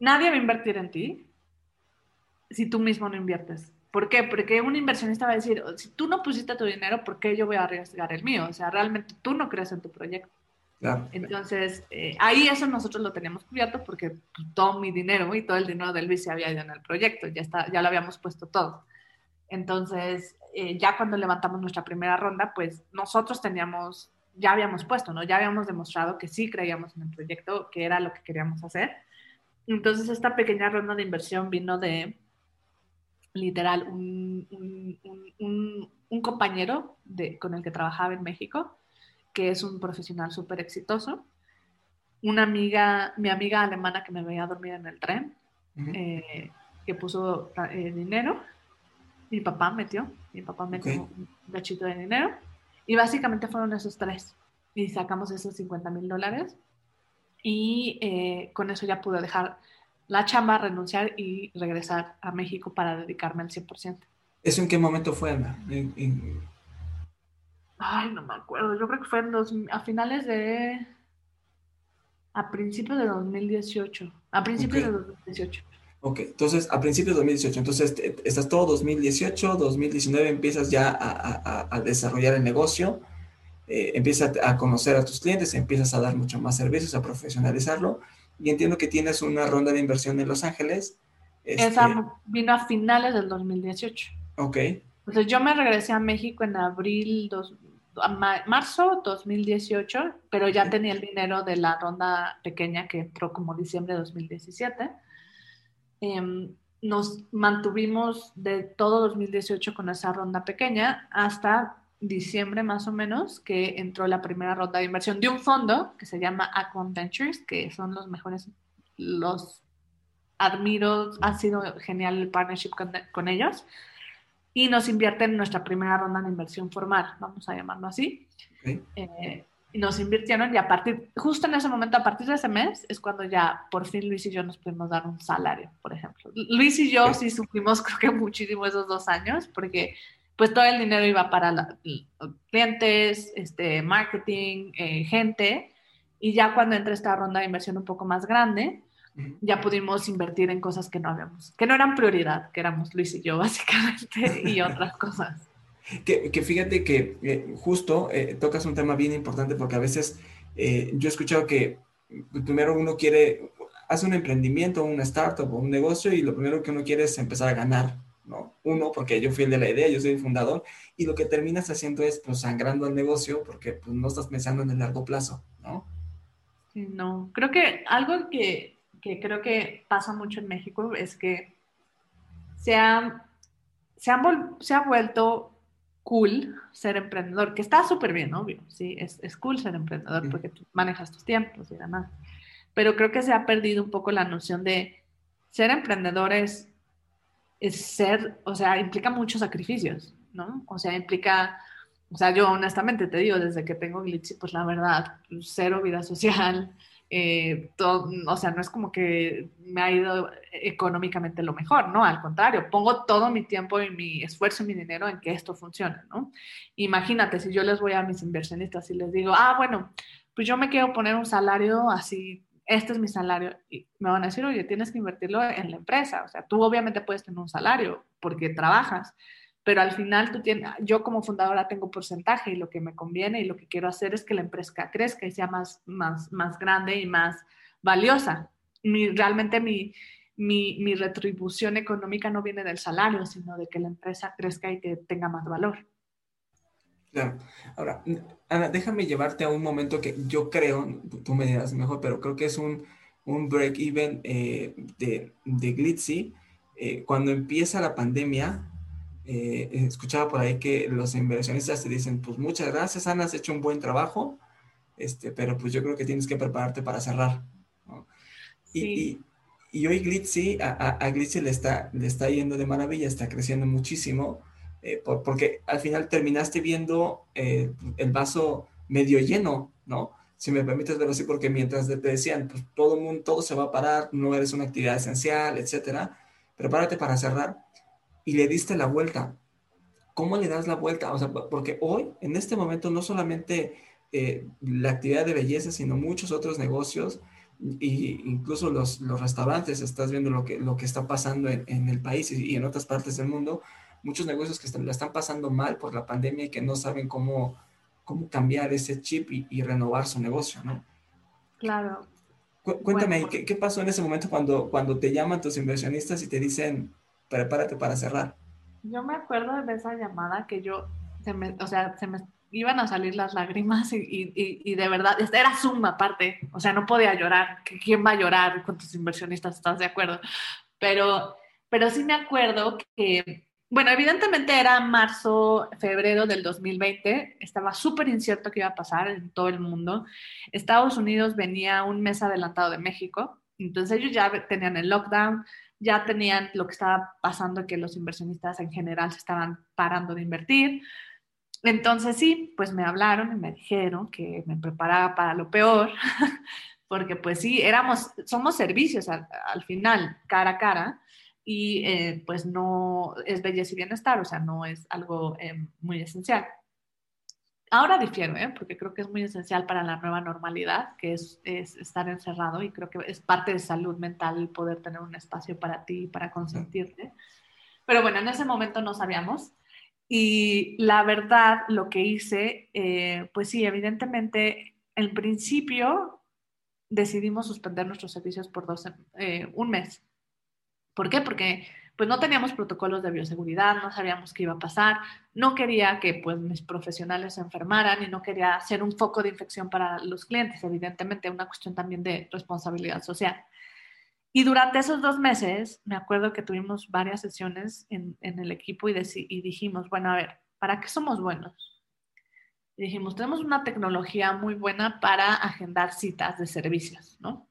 Nadie va a invertir en ti si tú mismo no inviertes. ¿Por qué? Porque un inversionista va a decir, si tú no pusiste tu dinero, ¿por qué yo voy a arriesgar el mío? O sea, realmente tú no crees en tu proyecto. Entonces, eh, ahí eso nosotros lo teníamos cubierto porque pues, todo mi dinero y todo el dinero de Luis se había ido en el proyecto, ya, está, ya lo habíamos puesto todo. Entonces, eh, ya cuando levantamos nuestra primera ronda, pues nosotros teníamos, ya habíamos puesto, ¿no? Ya habíamos demostrado que sí creíamos en el proyecto, que era lo que queríamos hacer. Entonces, esta pequeña ronda de inversión vino de, literal, un, un, un compañero de, con el que trabajaba en México, que es un profesional súper exitoso. Una amiga, mi amiga alemana que me veía dormir en el tren, eh, que puso eh, dinero. Mi papá metió, mi papá metió un cachito de dinero. Y básicamente fueron esos tres. Y sacamos esos 50 mil dólares. Y eh, con eso ya pude dejar la chamba, renunciar y regresar a México para dedicarme al 100%. ¿Eso en qué momento fue, Ana? ¿En, Ay, no me acuerdo. Yo creo que fue en dos, a finales de. A principios de 2018. A principios de 2018. Ok, entonces a principios de 2018, entonces estás todo 2018, 2019 empiezas ya a, desarrollar el negocio, eh, empiezas a conocer a tus clientes, empiezas a dar mucho más servicios, a profesionalizarlo y entiendo que tienes una ronda de inversión en Los Ángeles. Esa este vino a finales del 2018. Ok. Entonces yo me regresé a México en abril, dos, marzo 2018, pero ya tenía el dinero de la ronda pequeña que entró como diciembre de 2017. Em, nos mantuvimos de todo 2018 con esa ronda pequeña hasta diciembre más o menos que entró la primera ronda de inversión de un fondo que se llama Aquan Ventures, que son los mejores, los admiro, ha sido genial el partnership con, ellos, y nos invierten en nuestra primera ronda de inversión formal, vamos a llamarlo así. Eh, y nos invirtieron y a partir, justo en ese momento, a partir de ese mes, es cuando ya por fin Luis y yo nos pudimos dar un salario, por ejemplo. Luis y yo sí sufrimos *laughs* creo que muchísimo esos dos años porque pues todo el dinero iba para clientes, este, marketing, eh, gente, y ya cuando entra esta ronda de inversión un poco más grande, ya pudimos invertir en cosas que no habíamos, que no eran prioridad, que éramos Luis y yo *laughs* básicamente, y otras cosas. Que, que fíjate que eh, justo eh, tocas un tema bien importante porque a veces eh, yo he escuchado que primero uno quiere, hace un emprendimiento, una startup o un negocio y lo primero que uno quiere es empezar a ganar, ¿no? Uno, porque yo fui el de la idea, yo soy el fundador, y lo que terminas haciendo es pues sangrando el negocio porque pues no estás pensando en el largo plazo, ¿no? No, creo que algo que, que creo que pasa mucho en México es que se ha, se ha, se ha vuelto cool ser emprendedor, que está súper bien, obvio, sí, es, es, cool ser emprendedor porque tú manejas tus tiempos y demás. Pero creo que se ha perdido un poco la noción de ser emprendedor es, ser, o sea, implica muchos sacrificios, ¿no? O sea, implica, o sea, yo honestamente te digo, desde que tengo Glitchy, pues la verdad, cero vida social, eh, o sea, no es como que me ha ido económicamente lo mejor, ¿no? Al contrario, pongo todo mi tiempo y mi esfuerzo y mi dinero en que esto funcione, ¿no? Imagínate, si yo les voy a mis inversionistas y les digo, ah, bueno, pues yo me quiero poner un salario así, este es mi salario, y me van a decir, oye, tienes que invertirlo en la empresa, o sea, tú obviamente puedes tener un salario porque trabajas, pero al final tú tienes, yo como fundadora tengo porcentaje y lo que me conviene y lo que quiero hacer es que la empresa crezca y sea más, más, más grande y más valiosa. Mi, realmente mi, mi, mi, retribución económica no viene del salario, sino de que la empresa crezca y que tenga más valor. Claro. Ahora, Ana, déjame llevarte a un momento que yo creo, tú me dirás mejor, pero creo que es un, un break-even eh, de, de Glitzy. Eh, cuando empieza la pandemia, eh, escuchaba por ahí que los inversionistas te dicen, pues muchas gracias, Ana, has hecho un buen trabajo, este, pero pues yo creo que tienes que prepararte para cerrar. Y, y, hoy Glitzy, a, a, Glitzy le está, le está yendo de maravilla, está creciendo muchísimo, eh, porque al final terminaste viendo eh, el vaso medio lleno, ¿no? Si me permites verlo así, porque mientras te decían, pues todo el mundo, todo se va a parar, no eres una actividad esencial, etcétera, prepárate para cerrar y le diste la vuelta. ¿Cómo le das la vuelta? O sea, porque hoy, en este momento, no solamente eh, la actividad de belleza, sino muchos otros negocios e incluso los, los, restaurantes, estás viendo lo que, lo que está pasando en, el país y, en otras partes del mundo, muchos negocios que están, la están pasando mal por la pandemia y que no saben cómo, cómo cambiar ese chip y, renovar su negocio, ¿no? Claro. cuéntame, ¿qué, ¿qué, pasó en ese momento cuando, cuando te llaman tus inversionistas y te dicen, prepárate para cerrar. Yo me acuerdo de esa llamada que yo, se me, o sea, se me iban a salir las lágrimas y, y, y, de verdad, era suma aparte, o sea, no podía llorar, ¿quién va a llorar con tus inversionistas? ¿Estás de acuerdo? Pero, pero sí me acuerdo que, bueno, evidentemente era marzo, febrero del 2020, estaba súper incierto qué iba a pasar en todo el mundo. Estados Unidos venía un mes adelantado de México, entonces ellos ya tenían el lockdown, ya tenían lo que estaba pasando, que los inversionistas en general se estaban parando de invertir. Entonces sí, pues me hablaron y me dijeron que me preparaba para lo peor, *laughs* porque pues sí, éramos, somos servicios al, final, cara a cara, y eh, pues no es belleza y bienestar, o sea, no es algo eh, muy esencial. Ahora difiero, ¿eh? porque creo que es muy esencial para la nueva normalidad, que es, estar encerrado y creo que es parte de salud mental poder tener un espacio para ti, para consentirte. Pero bueno, en ese momento no sabíamos. Y la verdad, lo que hice, eh, pues sí, evidentemente, en principio decidimos suspender nuestros servicios por dos, eh, un mes. ¿Por qué? Porque pues no teníamos protocolos de bioseguridad, no sabíamos qué iba a pasar, no quería que pues mis profesionales se enfermaran y no quería ser un foco de infección para los clientes, evidentemente una cuestión también de responsabilidad social. Y durante esos dos meses, me acuerdo que tuvimos varias sesiones en, el equipo y, y dijimos, bueno, a ver, ¿para qué somos buenos? dijimos, tenemos una tecnología muy buena para agendar citas de servicios, ¿no?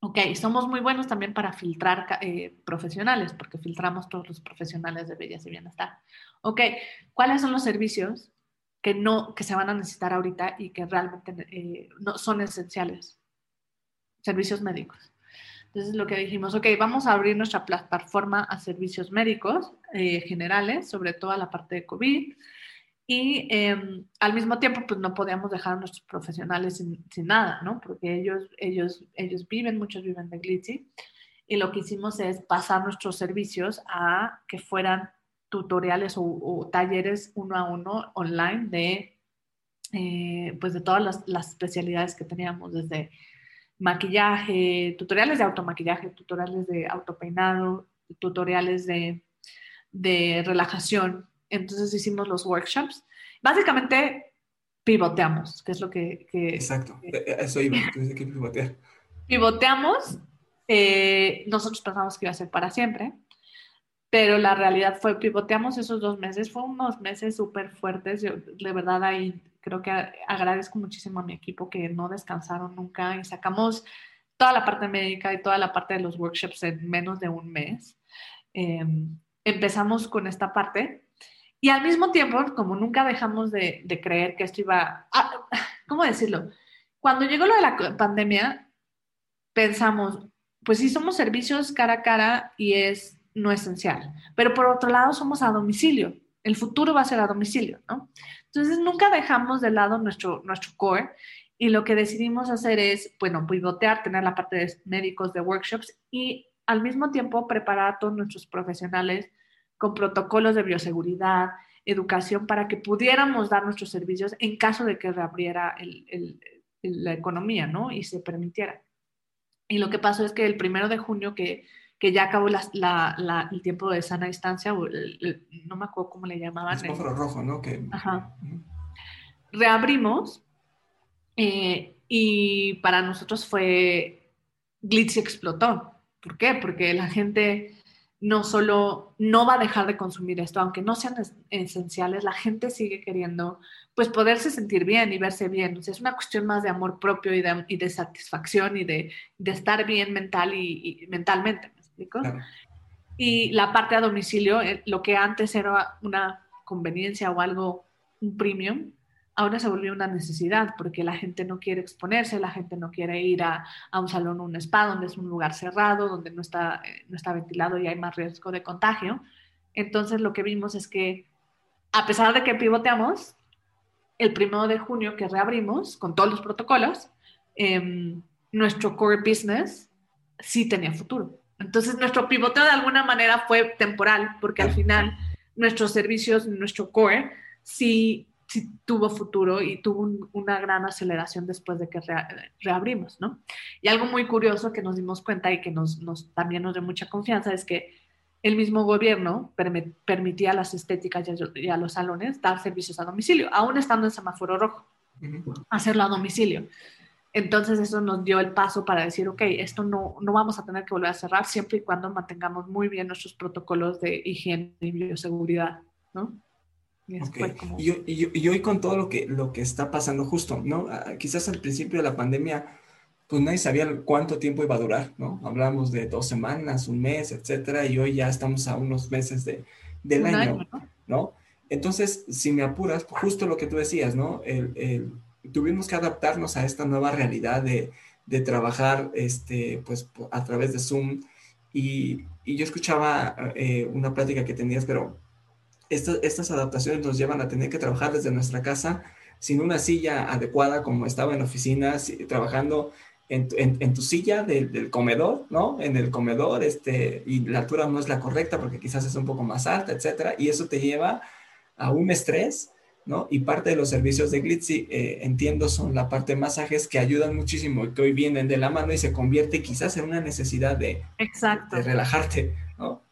Ok, somos muy buenos también para filtrar eh, profesionales, porque filtramos todos los profesionales de belleza y bienestar. Ok, ¿cuáles son los servicios que, no, que se van a necesitar ahorita y que realmente eh, no, son esenciales? Servicios médicos. Entonces lo que dijimos, ok, vamos a abrir nuestra plataforma a servicios médicos eh, generales, sobre todo a la parte de COVID. Y em, al mismo tiempo, pues no podíamos dejar a nuestros profesionales sin, nada, ¿no? Porque ellos, ellos, ellos viven, muchos viven de Glitzy. Y lo que hicimos es pasar nuestros servicios a que fueran tutoriales o, talleres uno a uno online de, eh, pues de todas las, las, especialidades que teníamos, desde maquillaje, tutoriales de automaquillaje, tutoriales de autopeinado, tutoriales de, de relajación, entonces hicimos los workshops. Básicamente pivoteamos, que es lo que... Exacto, e, e, eso iba, entonces que pivotear. Pivoteamos, eh, nosotros pensamos que iba a ser para siempre, pero la realidad fue, pivoteamos esos dos meses, fue unos meses súper fuertes, yo de verdad ahí creo que agradezco muchísimo a mi equipo que no descansaron nunca y sacamos toda la parte médica y toda la parte de los workshops en menos de un mes. Em, empezamos con esta parte y al mismo tiempo, como nunca dejamos de, creer que esto iba, ¿cómo decirlo? Cuando llegó lo de la pandemia, pensamos, pues sí somos servicios cara a cara y es no esencial, pero por otro lado somos a domicilio, el futuro va a ser a domicilio, ¿no? Entonces nunca dejamos de lado nuestro, nuestro core y lo que decidimos hacer es, bueno, pivotear, tener la parte de médicos, de workshops y al mismo tiempo preparar a todos nuestros profesionales con protocolos de bioseguridad, educación para que pudiéramos dar nuestros servicios en caso de que reabriera la economía, ¿no? Y se permitiera. Y lo que pasó es que el primero de junio, que, que ya acabó el tiempo de sana distancia, no me acuerdo cómo le llamaban. El semáforo rojo, ¿no? Ajá. Reabrimos eh, y para nosotros fue, Glitzy explotó. ¿Por qué? Porque la gente no solo no va a dejar de consumir esto, aunque no sean esenciales, la gente sigue queriendo pues poderse sentir bien y verse bien. es una cuestión más de amor propio y de, y de satisfacción y de, de, estar bien mental y, mentalmente, ¿me explico? Y la parte a domicilio, eh, lo que antes era una conveniencia o algo, un premium, ahora se volvió una necesidad porque la gente no quiere exponerse, la gente no quiere ir a, un salón o un spa donde es un lugar cerrado, donde no está, eh, no está ventilado y hay más riesgo de contagio. Entonces lo que vimos es que a pesar de que pivoteamos, el primero de junio que reabrimos con todos los protocolos, em, nuestro core business sí tenía futuro. Entonces nuestro pivoteo de alguna manera fue temporal porque al final nuestros servicios, nuestro core, sí sí tuvo futuro y tuvo una gran aceleración después de que reabrimos, ¿no? Y algo muy curioso que nos dimos cuenta y que nos, también nos dio mucha confianza es que el mismo gobierno permitía a las estéticas y a, los salones dar servicios a domicilio, aún estando en semáforo rojo, hacerlo a domicilio. Entonces eso nos dio el paso para decir, ok, esto no, no vamos a tener que volver a cerrar siempre y cuando mantengamos muy bien nuestros protocolos de higiene y bioseguridad, ¿no? Y, hoy con todo lo que, lo que está pasando justo, ¿no? Quizás al principio de la pandemia, pues nadie sabía cuánto tiempo iba a durar, ¿no? Hablamos de dos semanas, un mes, etcétera, y hoy ya estamos a unos meses de, del año, ¿no? Entonces, si me apuras, justo lo que tú decías, ¿no? El, tuvimos que adaptarnos a esta nueva realidad de, de trabajar, este, pues, a través de Zoom, y, y yo escuchaba eh, una plática que tenías, pero estas adaptaciones nos llevan a tener que trabajar desde nuestra casa sin una silla adecuada como estaba en oficinas, trabajando en, en, tu silla del, comedor, ¿no? En el comedor, este, y la altura no es la correcta porque quizás es un poco más alta, etcétera, y eso te lleva a un estrés, ¿no? Y parte de los servicios de Glitzy, eh, entiendo, son la parte de masajes que ayudan muchísimo y que hoy vienen de la mano y se convierte quizás en una necesidad de, de relajarte,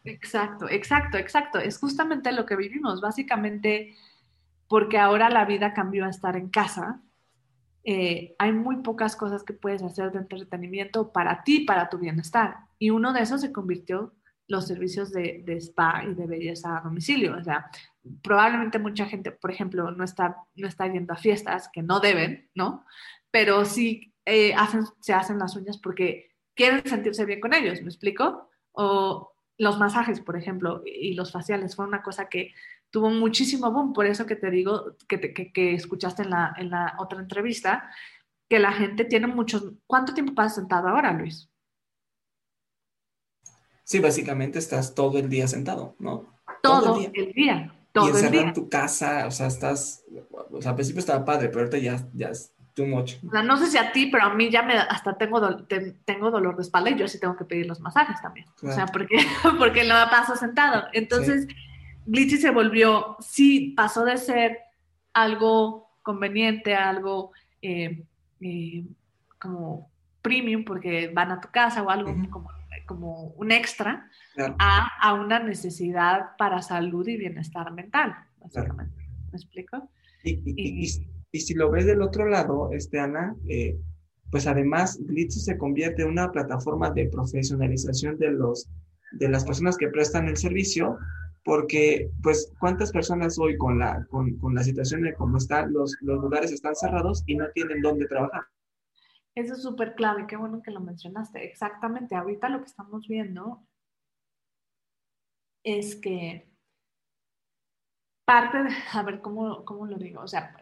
Exacto, exacto, exacto. Es justamente lo que vivimos, básicamente porque ahora la vida cambió a estar en casa. Eh, hay muy pocas cosas que puedes hacer de entretenimiento para ti, para tu bienestar. Y uno de esos se convirtió los servicios de, spa y de belleza a domicilio. O sea, probablemente mucha gente, por ejemplo, no está, no está yendo a fiestas que no deben, ¿no? Pero sí eh, hacen, se hacen las uñas porque quieren sentirse bien con ellos, ¿me explico? O los masajes, por ejemplo, y los faciales fue una cosa que tuvo muchísimo boom, por eso que te digo, que, que, escuchaste en la, en la otra entrevista, que la gente tiene muchos... ¿Cuánto tiempo pasas sentado ahora, Luis? Sí, básicamente estás todo el día sentado, ¿no? Todo, el día. y encerrado en tu casa, o sea, estás, o sea, al principio estaba padre, pero ahorita ya, ya es too much. O sea, no sé si a ti, pero a mí ya me, hasta tengo, tengo dolor de espalda y yo sí tengo que pedir los masajes también. O sea, porque, *laughs* porque no paso sentado. Entonces, Glitchy se volvió, sí, pasó de ser algo conveniente, algo eh, eh, como premium, porque van a tu casa o algo como, como un extra, a, a, una necesidad para salud y bienestar mental, básicamente. ¿Me explico? Y, y, si lo ves del otro lado, este, Ana, eh, pues además Glitzy se convierte en una plataforma de profesionalización de, los, de las personas que prestan el servicio, porque pues cuántas personas hoy con la, con, con la situación de cómo están, los, los lugares están cerrados y no tienen dónde trabajar. Eso es súper clave, qué bueno que lo mencionaste. Exactamente, ahorita lo que estamos viendo es que parte de, a ver, ¿cómo, cómo lo digo? O sea,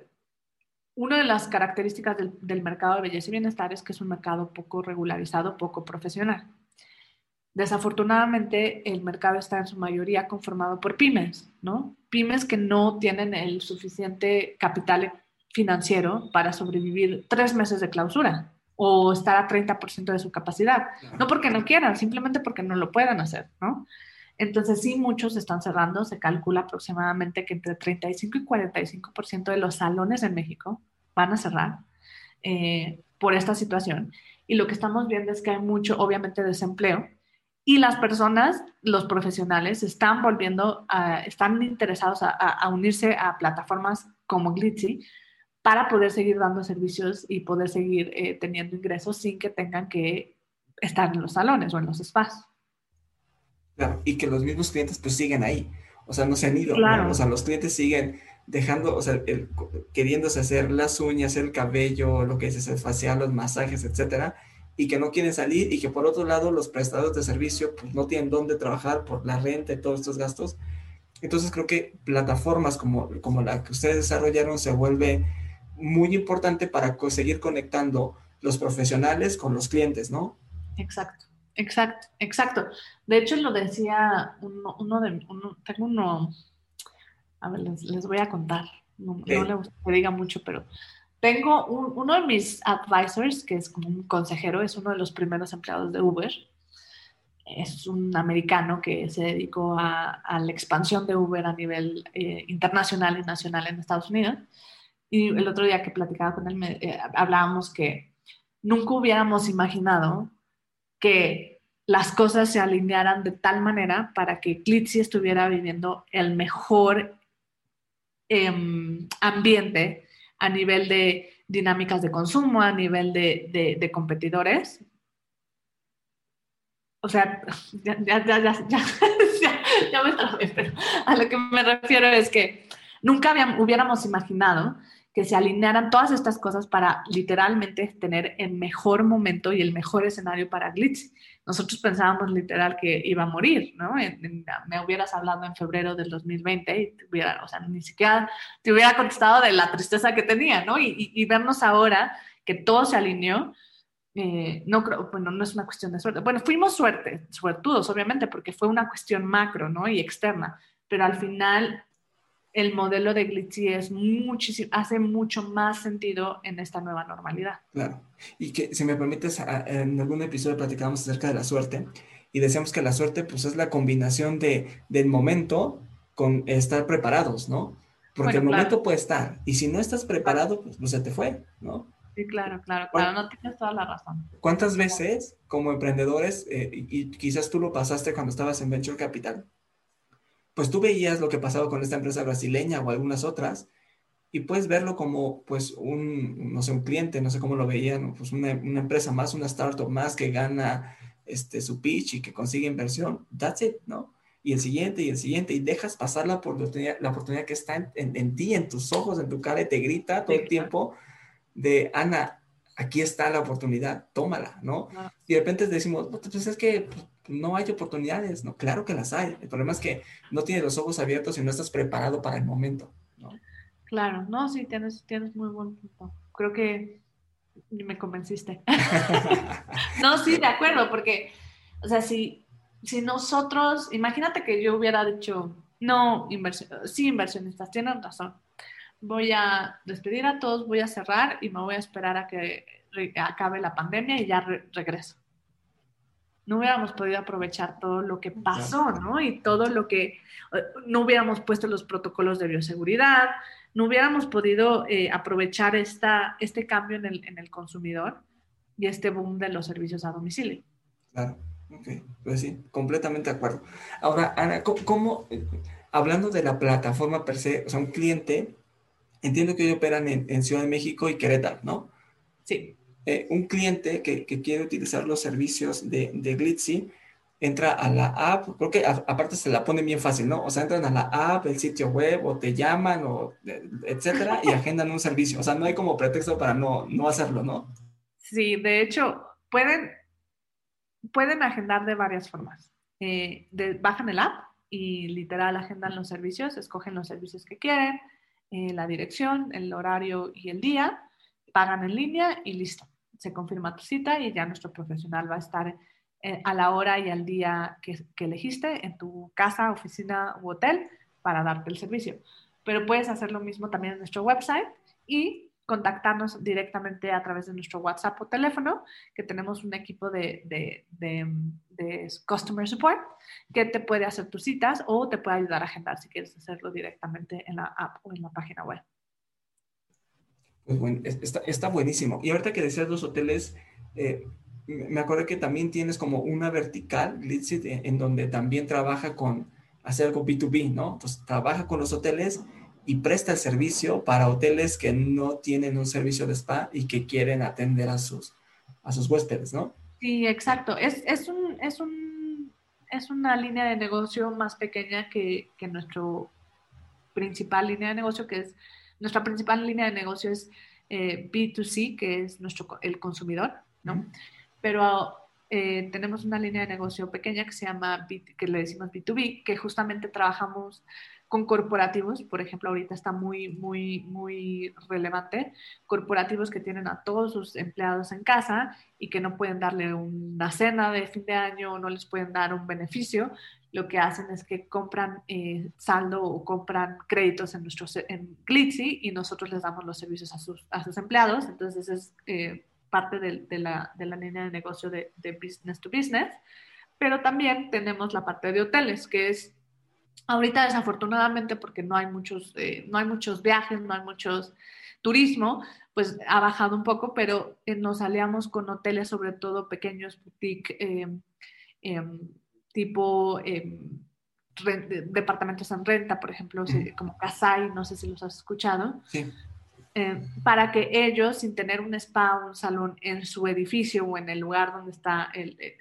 una de las características del, del, mercado de belleza y bienestar es que es un mercado poco regularizado, poco profesional. Desafortunadamente, el mercado está en su mayoría conformado por pymes, ¿no? Pymes que no tienen el suficiente capital financiero para sobrevivir tres meses de clausura o estar a 30% de su capacidad. No porque no quieran, simplemente porque no lo puedan hacer, ¿no? Entonces, sí, muchos están cerrando. Se calcula aproximadamente que entre 35 y 45% de los salones en México van a cerrar eh, por esta situación. Y lo que estamos viendo es que hay mucho, obviamente, desempleo. Y las personas, los profesionales, están volviendo, a, están interesados a, unirse a plataformas como Glitzy para poder seguir dando servicios y poder seguir eh, teniendo ingresos sin que tengan que estar en los salones o en los espacios. Claro, y que los mismos clientes pues siguen ahí, o sea, no se han ido, o sea, los clientes siguen dejando, o sea, queriéndose hacer las uñas, el cabello, lo que es el facial, los masajes, etcétera, y que no quieren salir y que por otro lado los prestadores de servicio pues no tienen dónde trabajar por la renta y todos estos gastos. Entonces creo que plataformas como, como la que ustedes desarrollaron se vuelve muy importante para seguir conectando los profesionales con los clientes, ¿no? Exacto, exacto, exacto. De hecho, lo decía uno, uno de, uno, tengo uno, a ver, les, voy a contar, no, le gusta que diga mucho, pero tengo uno de mis advisors, que es como un consejero, es uno de los primeros empleados de Uber. Es un americano que se dedicó a, la expansión de Uber a nivel eh, internacional y nacional en Estados Unidos. Y el otro día que platicaba con él, eh, hablábamos que nunca hubiéramos imaginado que las cosas se alinearan de tal manera para que Clitzy estuviera viviendo el mejor em, ambiente a nivel de dinámicas de consumo, a nivel de, de, competidores. O sea, ya, ya, ya, ya, *laughs* me pero a lo que me refiero es que nunca hubiéramos imaginado que se alinearan todas estas cosas para literalmente tener el mejor momento y el mejor escenario para Glitz. Nosotros pensábamos literal que iba a morir, ¿no? me hubieras hablado en febrero del 2020 y te hubiera, o sea, ni siquiera te hubiera contestado de la tristeza que tenía, ¿no? Y, vernos ahora que todo se alineó, eh, no creo, bueno, no es una cuestión de suerte. Bueno, fuimos suerte, suertudos, obviamente, porque fue una cuestión macro, ¿no? Y externa, pero al final el modelo de Glitzy es muchísimo, hace mucho más sentido en esta nueva normalidad. Claro. Y que, si me permites, en algún episodio platicábamos acerca de la suerte y decíamos que la suerte pues es la combinación de, del momento con estar preparados, ¿no? Porque el momento puede estar y si no estás preparado, pues, pues, se te fue, ¿no? Sí, claro, claro, claro, no tienes toda la razón. ¿Cuántas veces como emprendedores, eh, y quizás tú lo pasaste cuando estabas en Venture Capital, pues tú veías lo que pasaba con esta empresa brasileña o algunas otras y puedes verlo como pues un, no sé, un cliente, no sé cómo lo veían, pues una, empresa más, una startup más que gana este, su pitch y que consigue inversión, that's it, ¿no? y el siguiente y el siguiente y dejas pasar la oportunidad, la oportunidad que está en, ti, en tus ojos, en tu cara y te grita todo el tiempo de, Ana, aquí está la oportunidad, tómala, ¿no? Y de repente decimos, pues es que pues, no hay oportunidades, ¿no? Claro que las hay. El problema es que no tienes los ojos abiertos y no estás preparado para el momento, ¿no? Claro, no, sí, tienes, tienes muy buen punto. Creo que me convenciste. *laughs* no, sí, de acuerdo, porque, o sea, si, si nosotros, imagínate que yo hubiera dicho, no, inversión, sí, inversionistas, tienen razón. Voy a despedir a todos, voy a cerrar y me voy a esperar a que acabe la pandemia y ya regreso. No hubiéramos podido aprovechar todo lo que pasó, ¿no? Y todo lo que, no hubiéramos puesto los protocolos de bioseguridad, no hubiéramos podido eh, aprovechar esta, este cambio en el, en el, consumidor y este boom de los servicios a domicilio. Claro, ok, pues sí, completamente de acuerdo. Ahora, Ana, ¿cómo, hablando de la plataforma per se, o sea, un cliente, entiendo que ellos operan en, Ciudad de México y Querétaro, ¿no? Sí. Eh, un cliente que, que, quiere utilizar los servicios de, de Glitzy, entra a la app, creo que aparte se la pone bien fácil, ¿no? O sea, entran a la app, el sitio web, o te llaman, o etcétera, y *laughs* agendan un servicio. O sea, no hay como pretexto para no, no hacerlo, ¿no? Sí, de hecho, pueden, pueden agendar de varias formas. Eh, bajan el app y literal agendan los servicios, escogen los servicios que quieren, eh, la dirección, el horario y el día, pagan en línea y listo. Se confirma tu cita y ya nuestro profesional va a estar eh, a la hora y al día que, elegiste en tu casa, oficina u hotel para darte el servicio. Pero puedes hacer lo mismo también en nuestro website y contactarnos directamente a través de nuestro WhatsApp o teléfono, que tenemos un equipo de, Customer Support que te puede hacer tus citas o te puede ayudar a agendar si quieres hacerlo directamente en la app o en la página web. Pues bueno, está, buenísimo. Y ahorita que decías los hoteles, eh, me acuerdo que también tienes como una vertical, Glitzy, en donde también trabaja con hacer algo B2B, ¿no? Entonces trabaja con los hoteles y presta el servicio para hoteles que no tienen un servicio de spa y que quieren atender a sus, a sus huéspedes, ¿no? Sí, exacto. Es, es, un, es, un, es una línea de negocio más pequeña que, que nuestro principal línea de negocio, que es nuestra principal línea de negocio es eh, B2C, que es nuestro, el consumidor, ¿no? pero eh, tenemos una línea de negocio pequeña que se llama, que le decimos B2B, que justamente trabajamos con corporativos, por ejemplo, ahorita está muy, muy, muy relevante, corporativos que tienen a todos sus empleados en casa y que no pueden darle una cena de fin de año o no les pueden dar un beneficio, lo que hacen es que compran eh, saldo o compran créditos en, nuestro, en Glitzy y nosotros les damos los servicios a sus, a sus empleados, entonces es... Eh, parte de, la, línea de negocio de, business to business, pero también tenemos la parte de hoteles, que es ahorita desafortunadamente porque no hay muchos, eh, no hay muchos viajes, no hay muchos turismo, pues ha bajado un poco, pero eh, nos aliamos con hoteles, sobre todo pequeños boutique, em, em, tipo em, departamentos en renta, por ejemplo, como Casai, no sé si los has escuchado. Sí. Eh, para que ellos, sin tener un spa o un salón en su edificio o en el lugar donde está eh,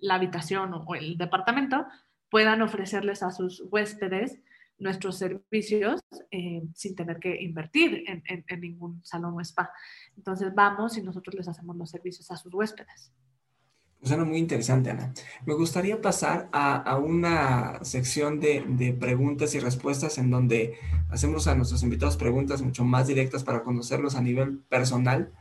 la habitación o, el departamento, puedan ofrecerles a sus huéspedes nuestros servicios eh, sin tener que invertir en, en, ningún salón o spa. Entonces vamos y nosotros les hacemos los servicios a sus huéspedes. Suena muy interesante, Ana. Me gustaría pasar a, una sección de, preguntas y respuestas en donde hacemos a nuestros invitados preguntas mucho más directas para conocerlos a nivel personal,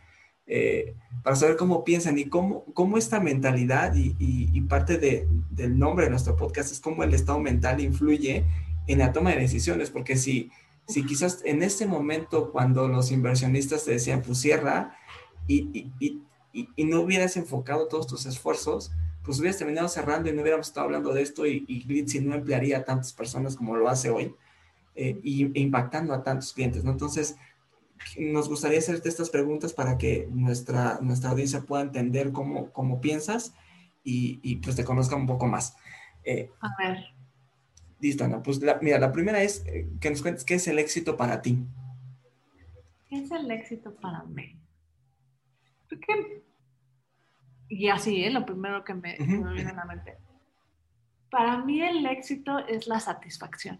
eh, para saber cómo piensan y cómo, cómo esta mentalidad y, parte del nombre de nuestro podcast es cómo el estado mental influye en la toma de decisiones, porque si, si quizás en este momento cuando los inversionistas te decían, pues cierra, y, y, no hubieras enfocado todos tus esfuerzos, pues hubieras terminado cerrando y no hubiéramos estado hablando de esto y, y Glitzy no emplearía a tantas personas como lo hace hoy eh, y, e impactando a tantos clientes, ¿no? Entonces, nos gustaría hacerte estas preguntas para que nuestra, nuestra audiencia pueda entender cómo, cómo piensas y, y, pues te conozca un poco más. Eh, a ver. Listo, Ana. Pues mira, la primera es eh, que nos cuentes qué es el éxito para ti. ¿Qué es el éxito para mí? Y así, ¿eh? lo primero que me, viene a la mente. Para mí el éxito es la satisfacción,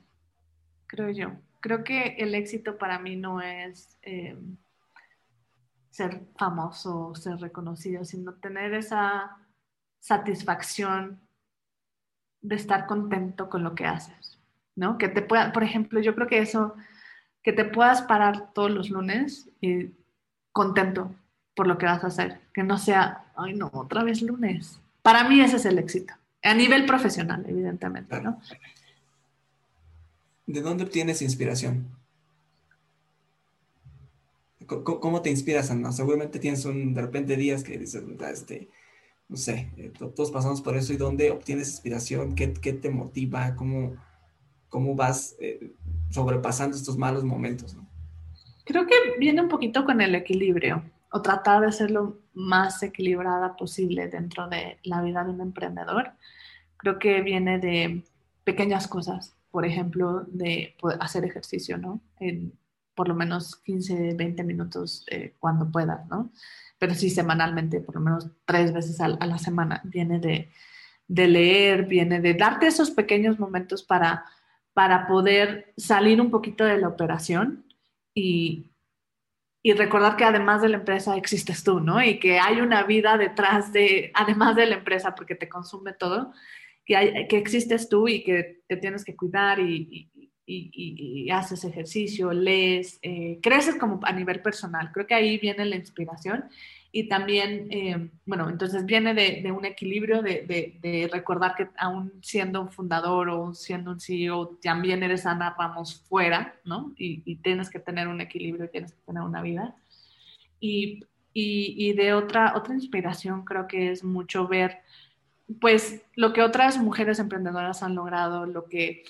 creo yo. Creo que el éxito para mí no es eh, ser famoso, ser reconocido, sino tener esa satisfacción de estar contento con lo que haces, ¿no? Que te pueda, por ejemplo, yo creo que eso, que te puedas parar todos los lunes y contento por lo que vas a hacer, que no sea, ay no, otra vez lunes. Para mí ese es el éxito, a nivel profesional, evidentemente, ¿no? ¿De dónde obtienes inspiración? ¿Cómo te inspiras, Ana? Seguramente tienes un, de repente días que dices, este, no sé, eh, todos pasamos por eso y dónde obtienes inspiración, qué, qué te motiva, cómo, cómo vas eh, sobrepasando estos malos momentos. ¿no? Creo que viene un poquito con el equilibrio o tratar de ser lo más equilibrada posible dentro de la vida de un emprendedor. Creo que viene de pequeñas cosas, por ejemplo, de hacer ejercicio, ¿no? En por lo menos 15, 20 minutos eh, cuando puedas, ¿no? pero sí semanalmente, por lo menos tres veces a, la semana. Viene de, leer, viene de darte esos pequeños momentos para, para poder salir un poquito de la operación y, recordar que además de la empresa existes tú, ¿no? Y que hay una vida detrás de, además de la empresa, porque te consume todo, que, hay, que existes tú y que te tienes que cuidar y, y, haces ejercicio, lees, eh, creces como a nivel personal. Creo que ahí viene la inspiración y también, eh, bueno, entonces viene de, un equilibrio de, recordar que aún siendo un fundador o siendo un CEO, también eres Ana Ramos fuera, ¿no? Y, tienes que tener un equilibrio, tienes que tener una vida. Y, y de otra, otra inspiración creo que es mucho ver, pues, lo que otras mujeres emprendedoras han logrado, lo que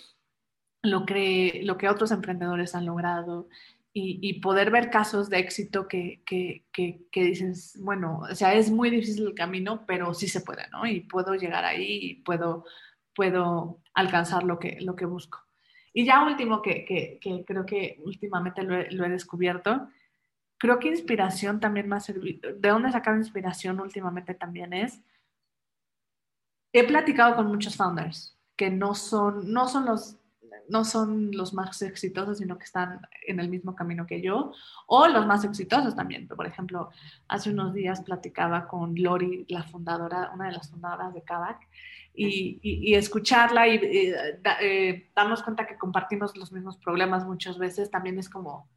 lo que, lo que otros emprendedores han logrado y, poder ver casos de éxito que, que, que, dices, bueno, o sea, es muy difícil el camino, pero sí se puede, ¿no? Y puedo llegar ahí y puedo, puedo alcanzar lo que, lo que busco. Y ya último, que, creo que últimamente lo he, lo he, descubierto, creo que inspiración también más servido, de dónde sacar inspiración últimamente también es, he platicado con muchos founders que no son, no son los no son los más exitosos, sino que están en el mismo camino que yo, o los más exitosos también. Por ejemplo, hace unos días platicaba con Lori, la fundadora, una de las fundadoras de Kavak, y, escucharla y eh, eh, darnos cuenta que compartimos los mismos problemas muchas veces también es como,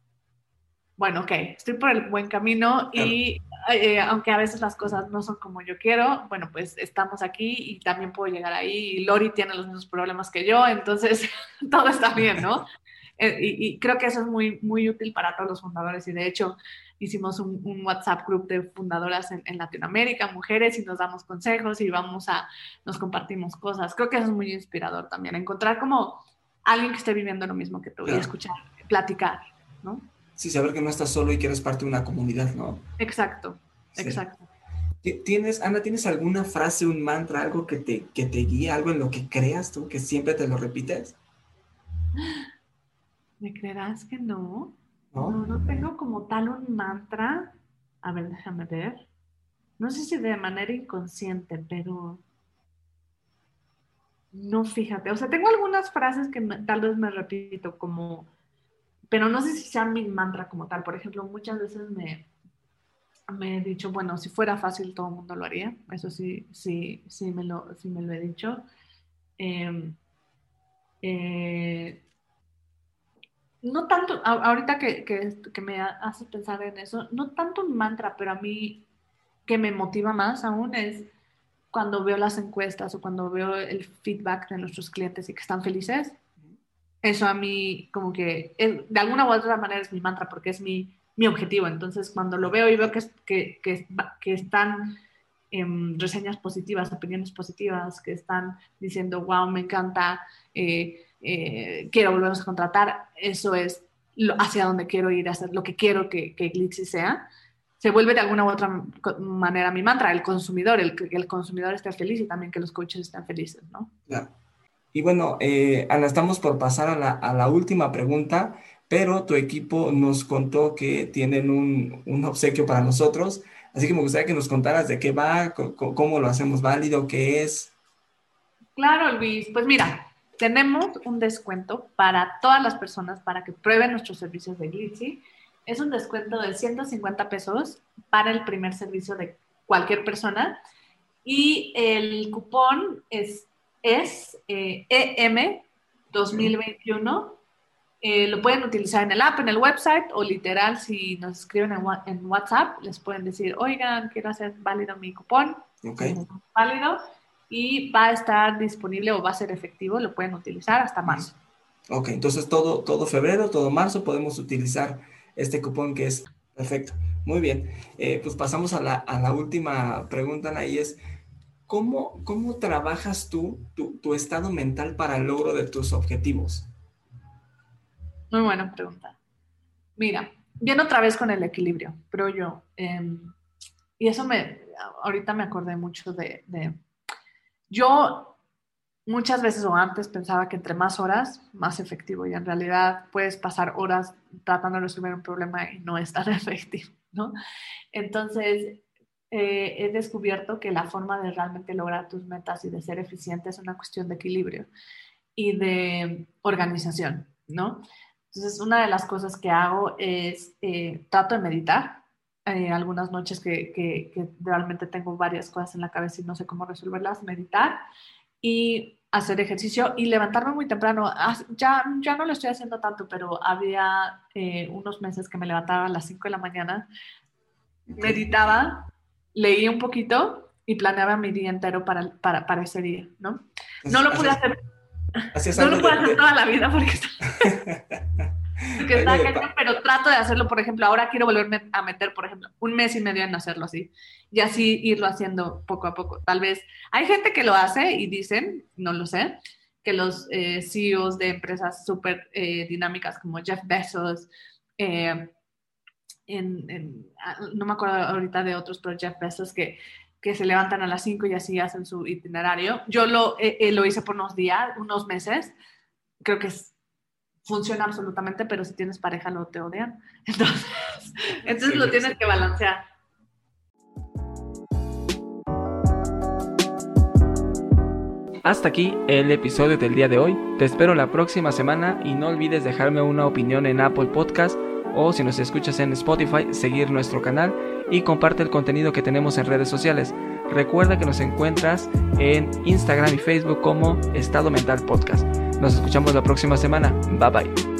bueno, ok, estoy por el buen camino y eh, aunque a veces las cosas no son como yo quiero, bueno, pues estamos aquí y también puedo llegar ahí. Y Lori tiene los mismos problemas que yo, entonces *laughs* todo está bien, ¿no? *laughs* Eh, y, creo que eso es muy, muy útil para todos los fundadores y de hecho hicimos un, WhatsApp group de fundadoras en, Latinoamérica, mujeres, y nos damos consejos y vamos a, nos compartimos cosas. Creo que eso es muy inspirador también, encontrar como alguien que esté viviendo lo mismo que tú y escuchar, platicar, ¿no? Sí, saber que no estás solo y que eres parte de una comunidad, ¿no? Exacto, exacto. ¿Tienes, Ana, ¿tienes alguna frase, un mantra, algo que te, que te guíe, algo en lo que creas tú, que siempre te lo repites? ¿Me creerás que no? No, no, no tengo como tal un mantra. A ver, déjame ver. No sé si de manera inconsciente, pero no, fíjate. O sea, tengo algunas frases que tal vez me repito, como pero no sé si sea mi mantra como tal. Por ejemplo, muchas veces me, me he dicho, bueno, si fuera fácil todo el mundo lo haría. Eso sí, sí, sí me lo, sí me lo he dicho. Em, eh, no tanto, ahorita que, que, que, me hace pensar en eso, no tanto un mantra, pero a mí que me motiva más aún es cuando veo las encuestas o cuando veo el feedback de nuestros clientes y que están felices eso a mí como que de alguna u otra manera es mi mantra porque es mi, mi objetivo. Entonces cuando lo veo y veo que, que, que, están en reseñas positivas, opiniones positivas, que están diciendo, wow, me encanta, eh, eh, quiero volvernos a contratar, eso es lo, hacia donde quiero ir, hacer lo que quiero que, que Glitzy sea, se vuelve de alguna u otra manera mi mantra, el consumidor, el que el consumidor esté feliz y también que los coaches estén felices, ¿no? Claro. Y bueno, eh, Ana, estamos por pasar a la, última pregunta, pero tu equipo nos contó que tienen un, obsequio para nosotros, así que me gustaría que nos contaras de qué va, cómo lo hacemos válido, qué es. Claro, Luis. Pues mira, tenemos un descuento para todas las personas para que prueben nuestros servicios de Glitzy. Es un descuento de 150 pesos para el primer servicio de cualquier persona. Y el cupón es, es EM 2021 eh, lo pueden utilizar en el app, en el website o literal si nos escriben en, WhatsApp, les pueden decir, oigan, quiero hacer válido mi cupón, válido, y va a estar disponible o va a ser efectivo, lo pueden utilizar hasta marzo. Ok, entonces todo, todo febrero, todo marzo podemos utilizar este cupón que es perfecto. Muy bien, eh, pues pasamos a la, a la última pregunta, y es, ¿cómo, ¿cómo trabajas tú tu, tu estado mental para el logro de tus objetivos? Muy buena pregunta. Mira, viene otra vez con el equilibrio, pero yo. Em, y eso me, ahorita me acordé mucho de, yo muchas veces o antes pensaba que entre más horas, más efectivo. Y en realidad puedes pasar horas tratando de resolver un problema y no es tan *laughs* efectivo, ¿no? Entonces, eh, he descubierto que la forma de realmente lograr tus metas y de ser eficiente es una cuestión de equilibrio y de organización, ¿no? Entonces, una de las cosas que hago es, eh, trato de meditar. Eh, algunas noches que, que, realmente tengo varias cosas en la cabeza y no sé cómo resolverlas, meditar y hacer ejercicio y levantarme muy temprano. Ya, ya no lo estoy haciendo tanto, pero había eh, unos meses que me levantaba a las 5 de la mañana, meditaba, leía un poquito y planeaba mi día entero para, para, para ese día, ¿no? No lo pude hacer no lo puedo hacer toda la vida porque *laughs* está, *laughs* pero trato de hacerlo, por ejemplo, ahora quiero volverme a meter, por ejemplo, un mes y medio en hacerlo así y así irlo haciendo poco a poco. Tal vez hay gente que lo hace y dicen, no lo sé, que los eh, CEOs de empresas súper eh, dinámicas como Jeff Bezos, eh, ah, no me acuerdo ahorita de otros, pero Jeff Bezos que que se levantan a las 5 y así hacen su itinerario. Yo lo, eh, eh, lo hice por unos días, unos meses. Creo que funciona absolutamente, pero si tienes pareja lo te odian. *laughs* Entonces, entonces lo tienes que balancear. Hasta aquí el episodio del día de hoy. Te espero la próxima semana y no olvides dejarme una opinión en Apple Podcast o si nos escuchas en Spotify, seguir nuestro canal y comparte el contenido que tenemos en redes sociales. Recuerda que nos encuentras en Instagram y Facebook como Estado Mental Podcast. Nos escuchamos la próxima semana. Bye bye.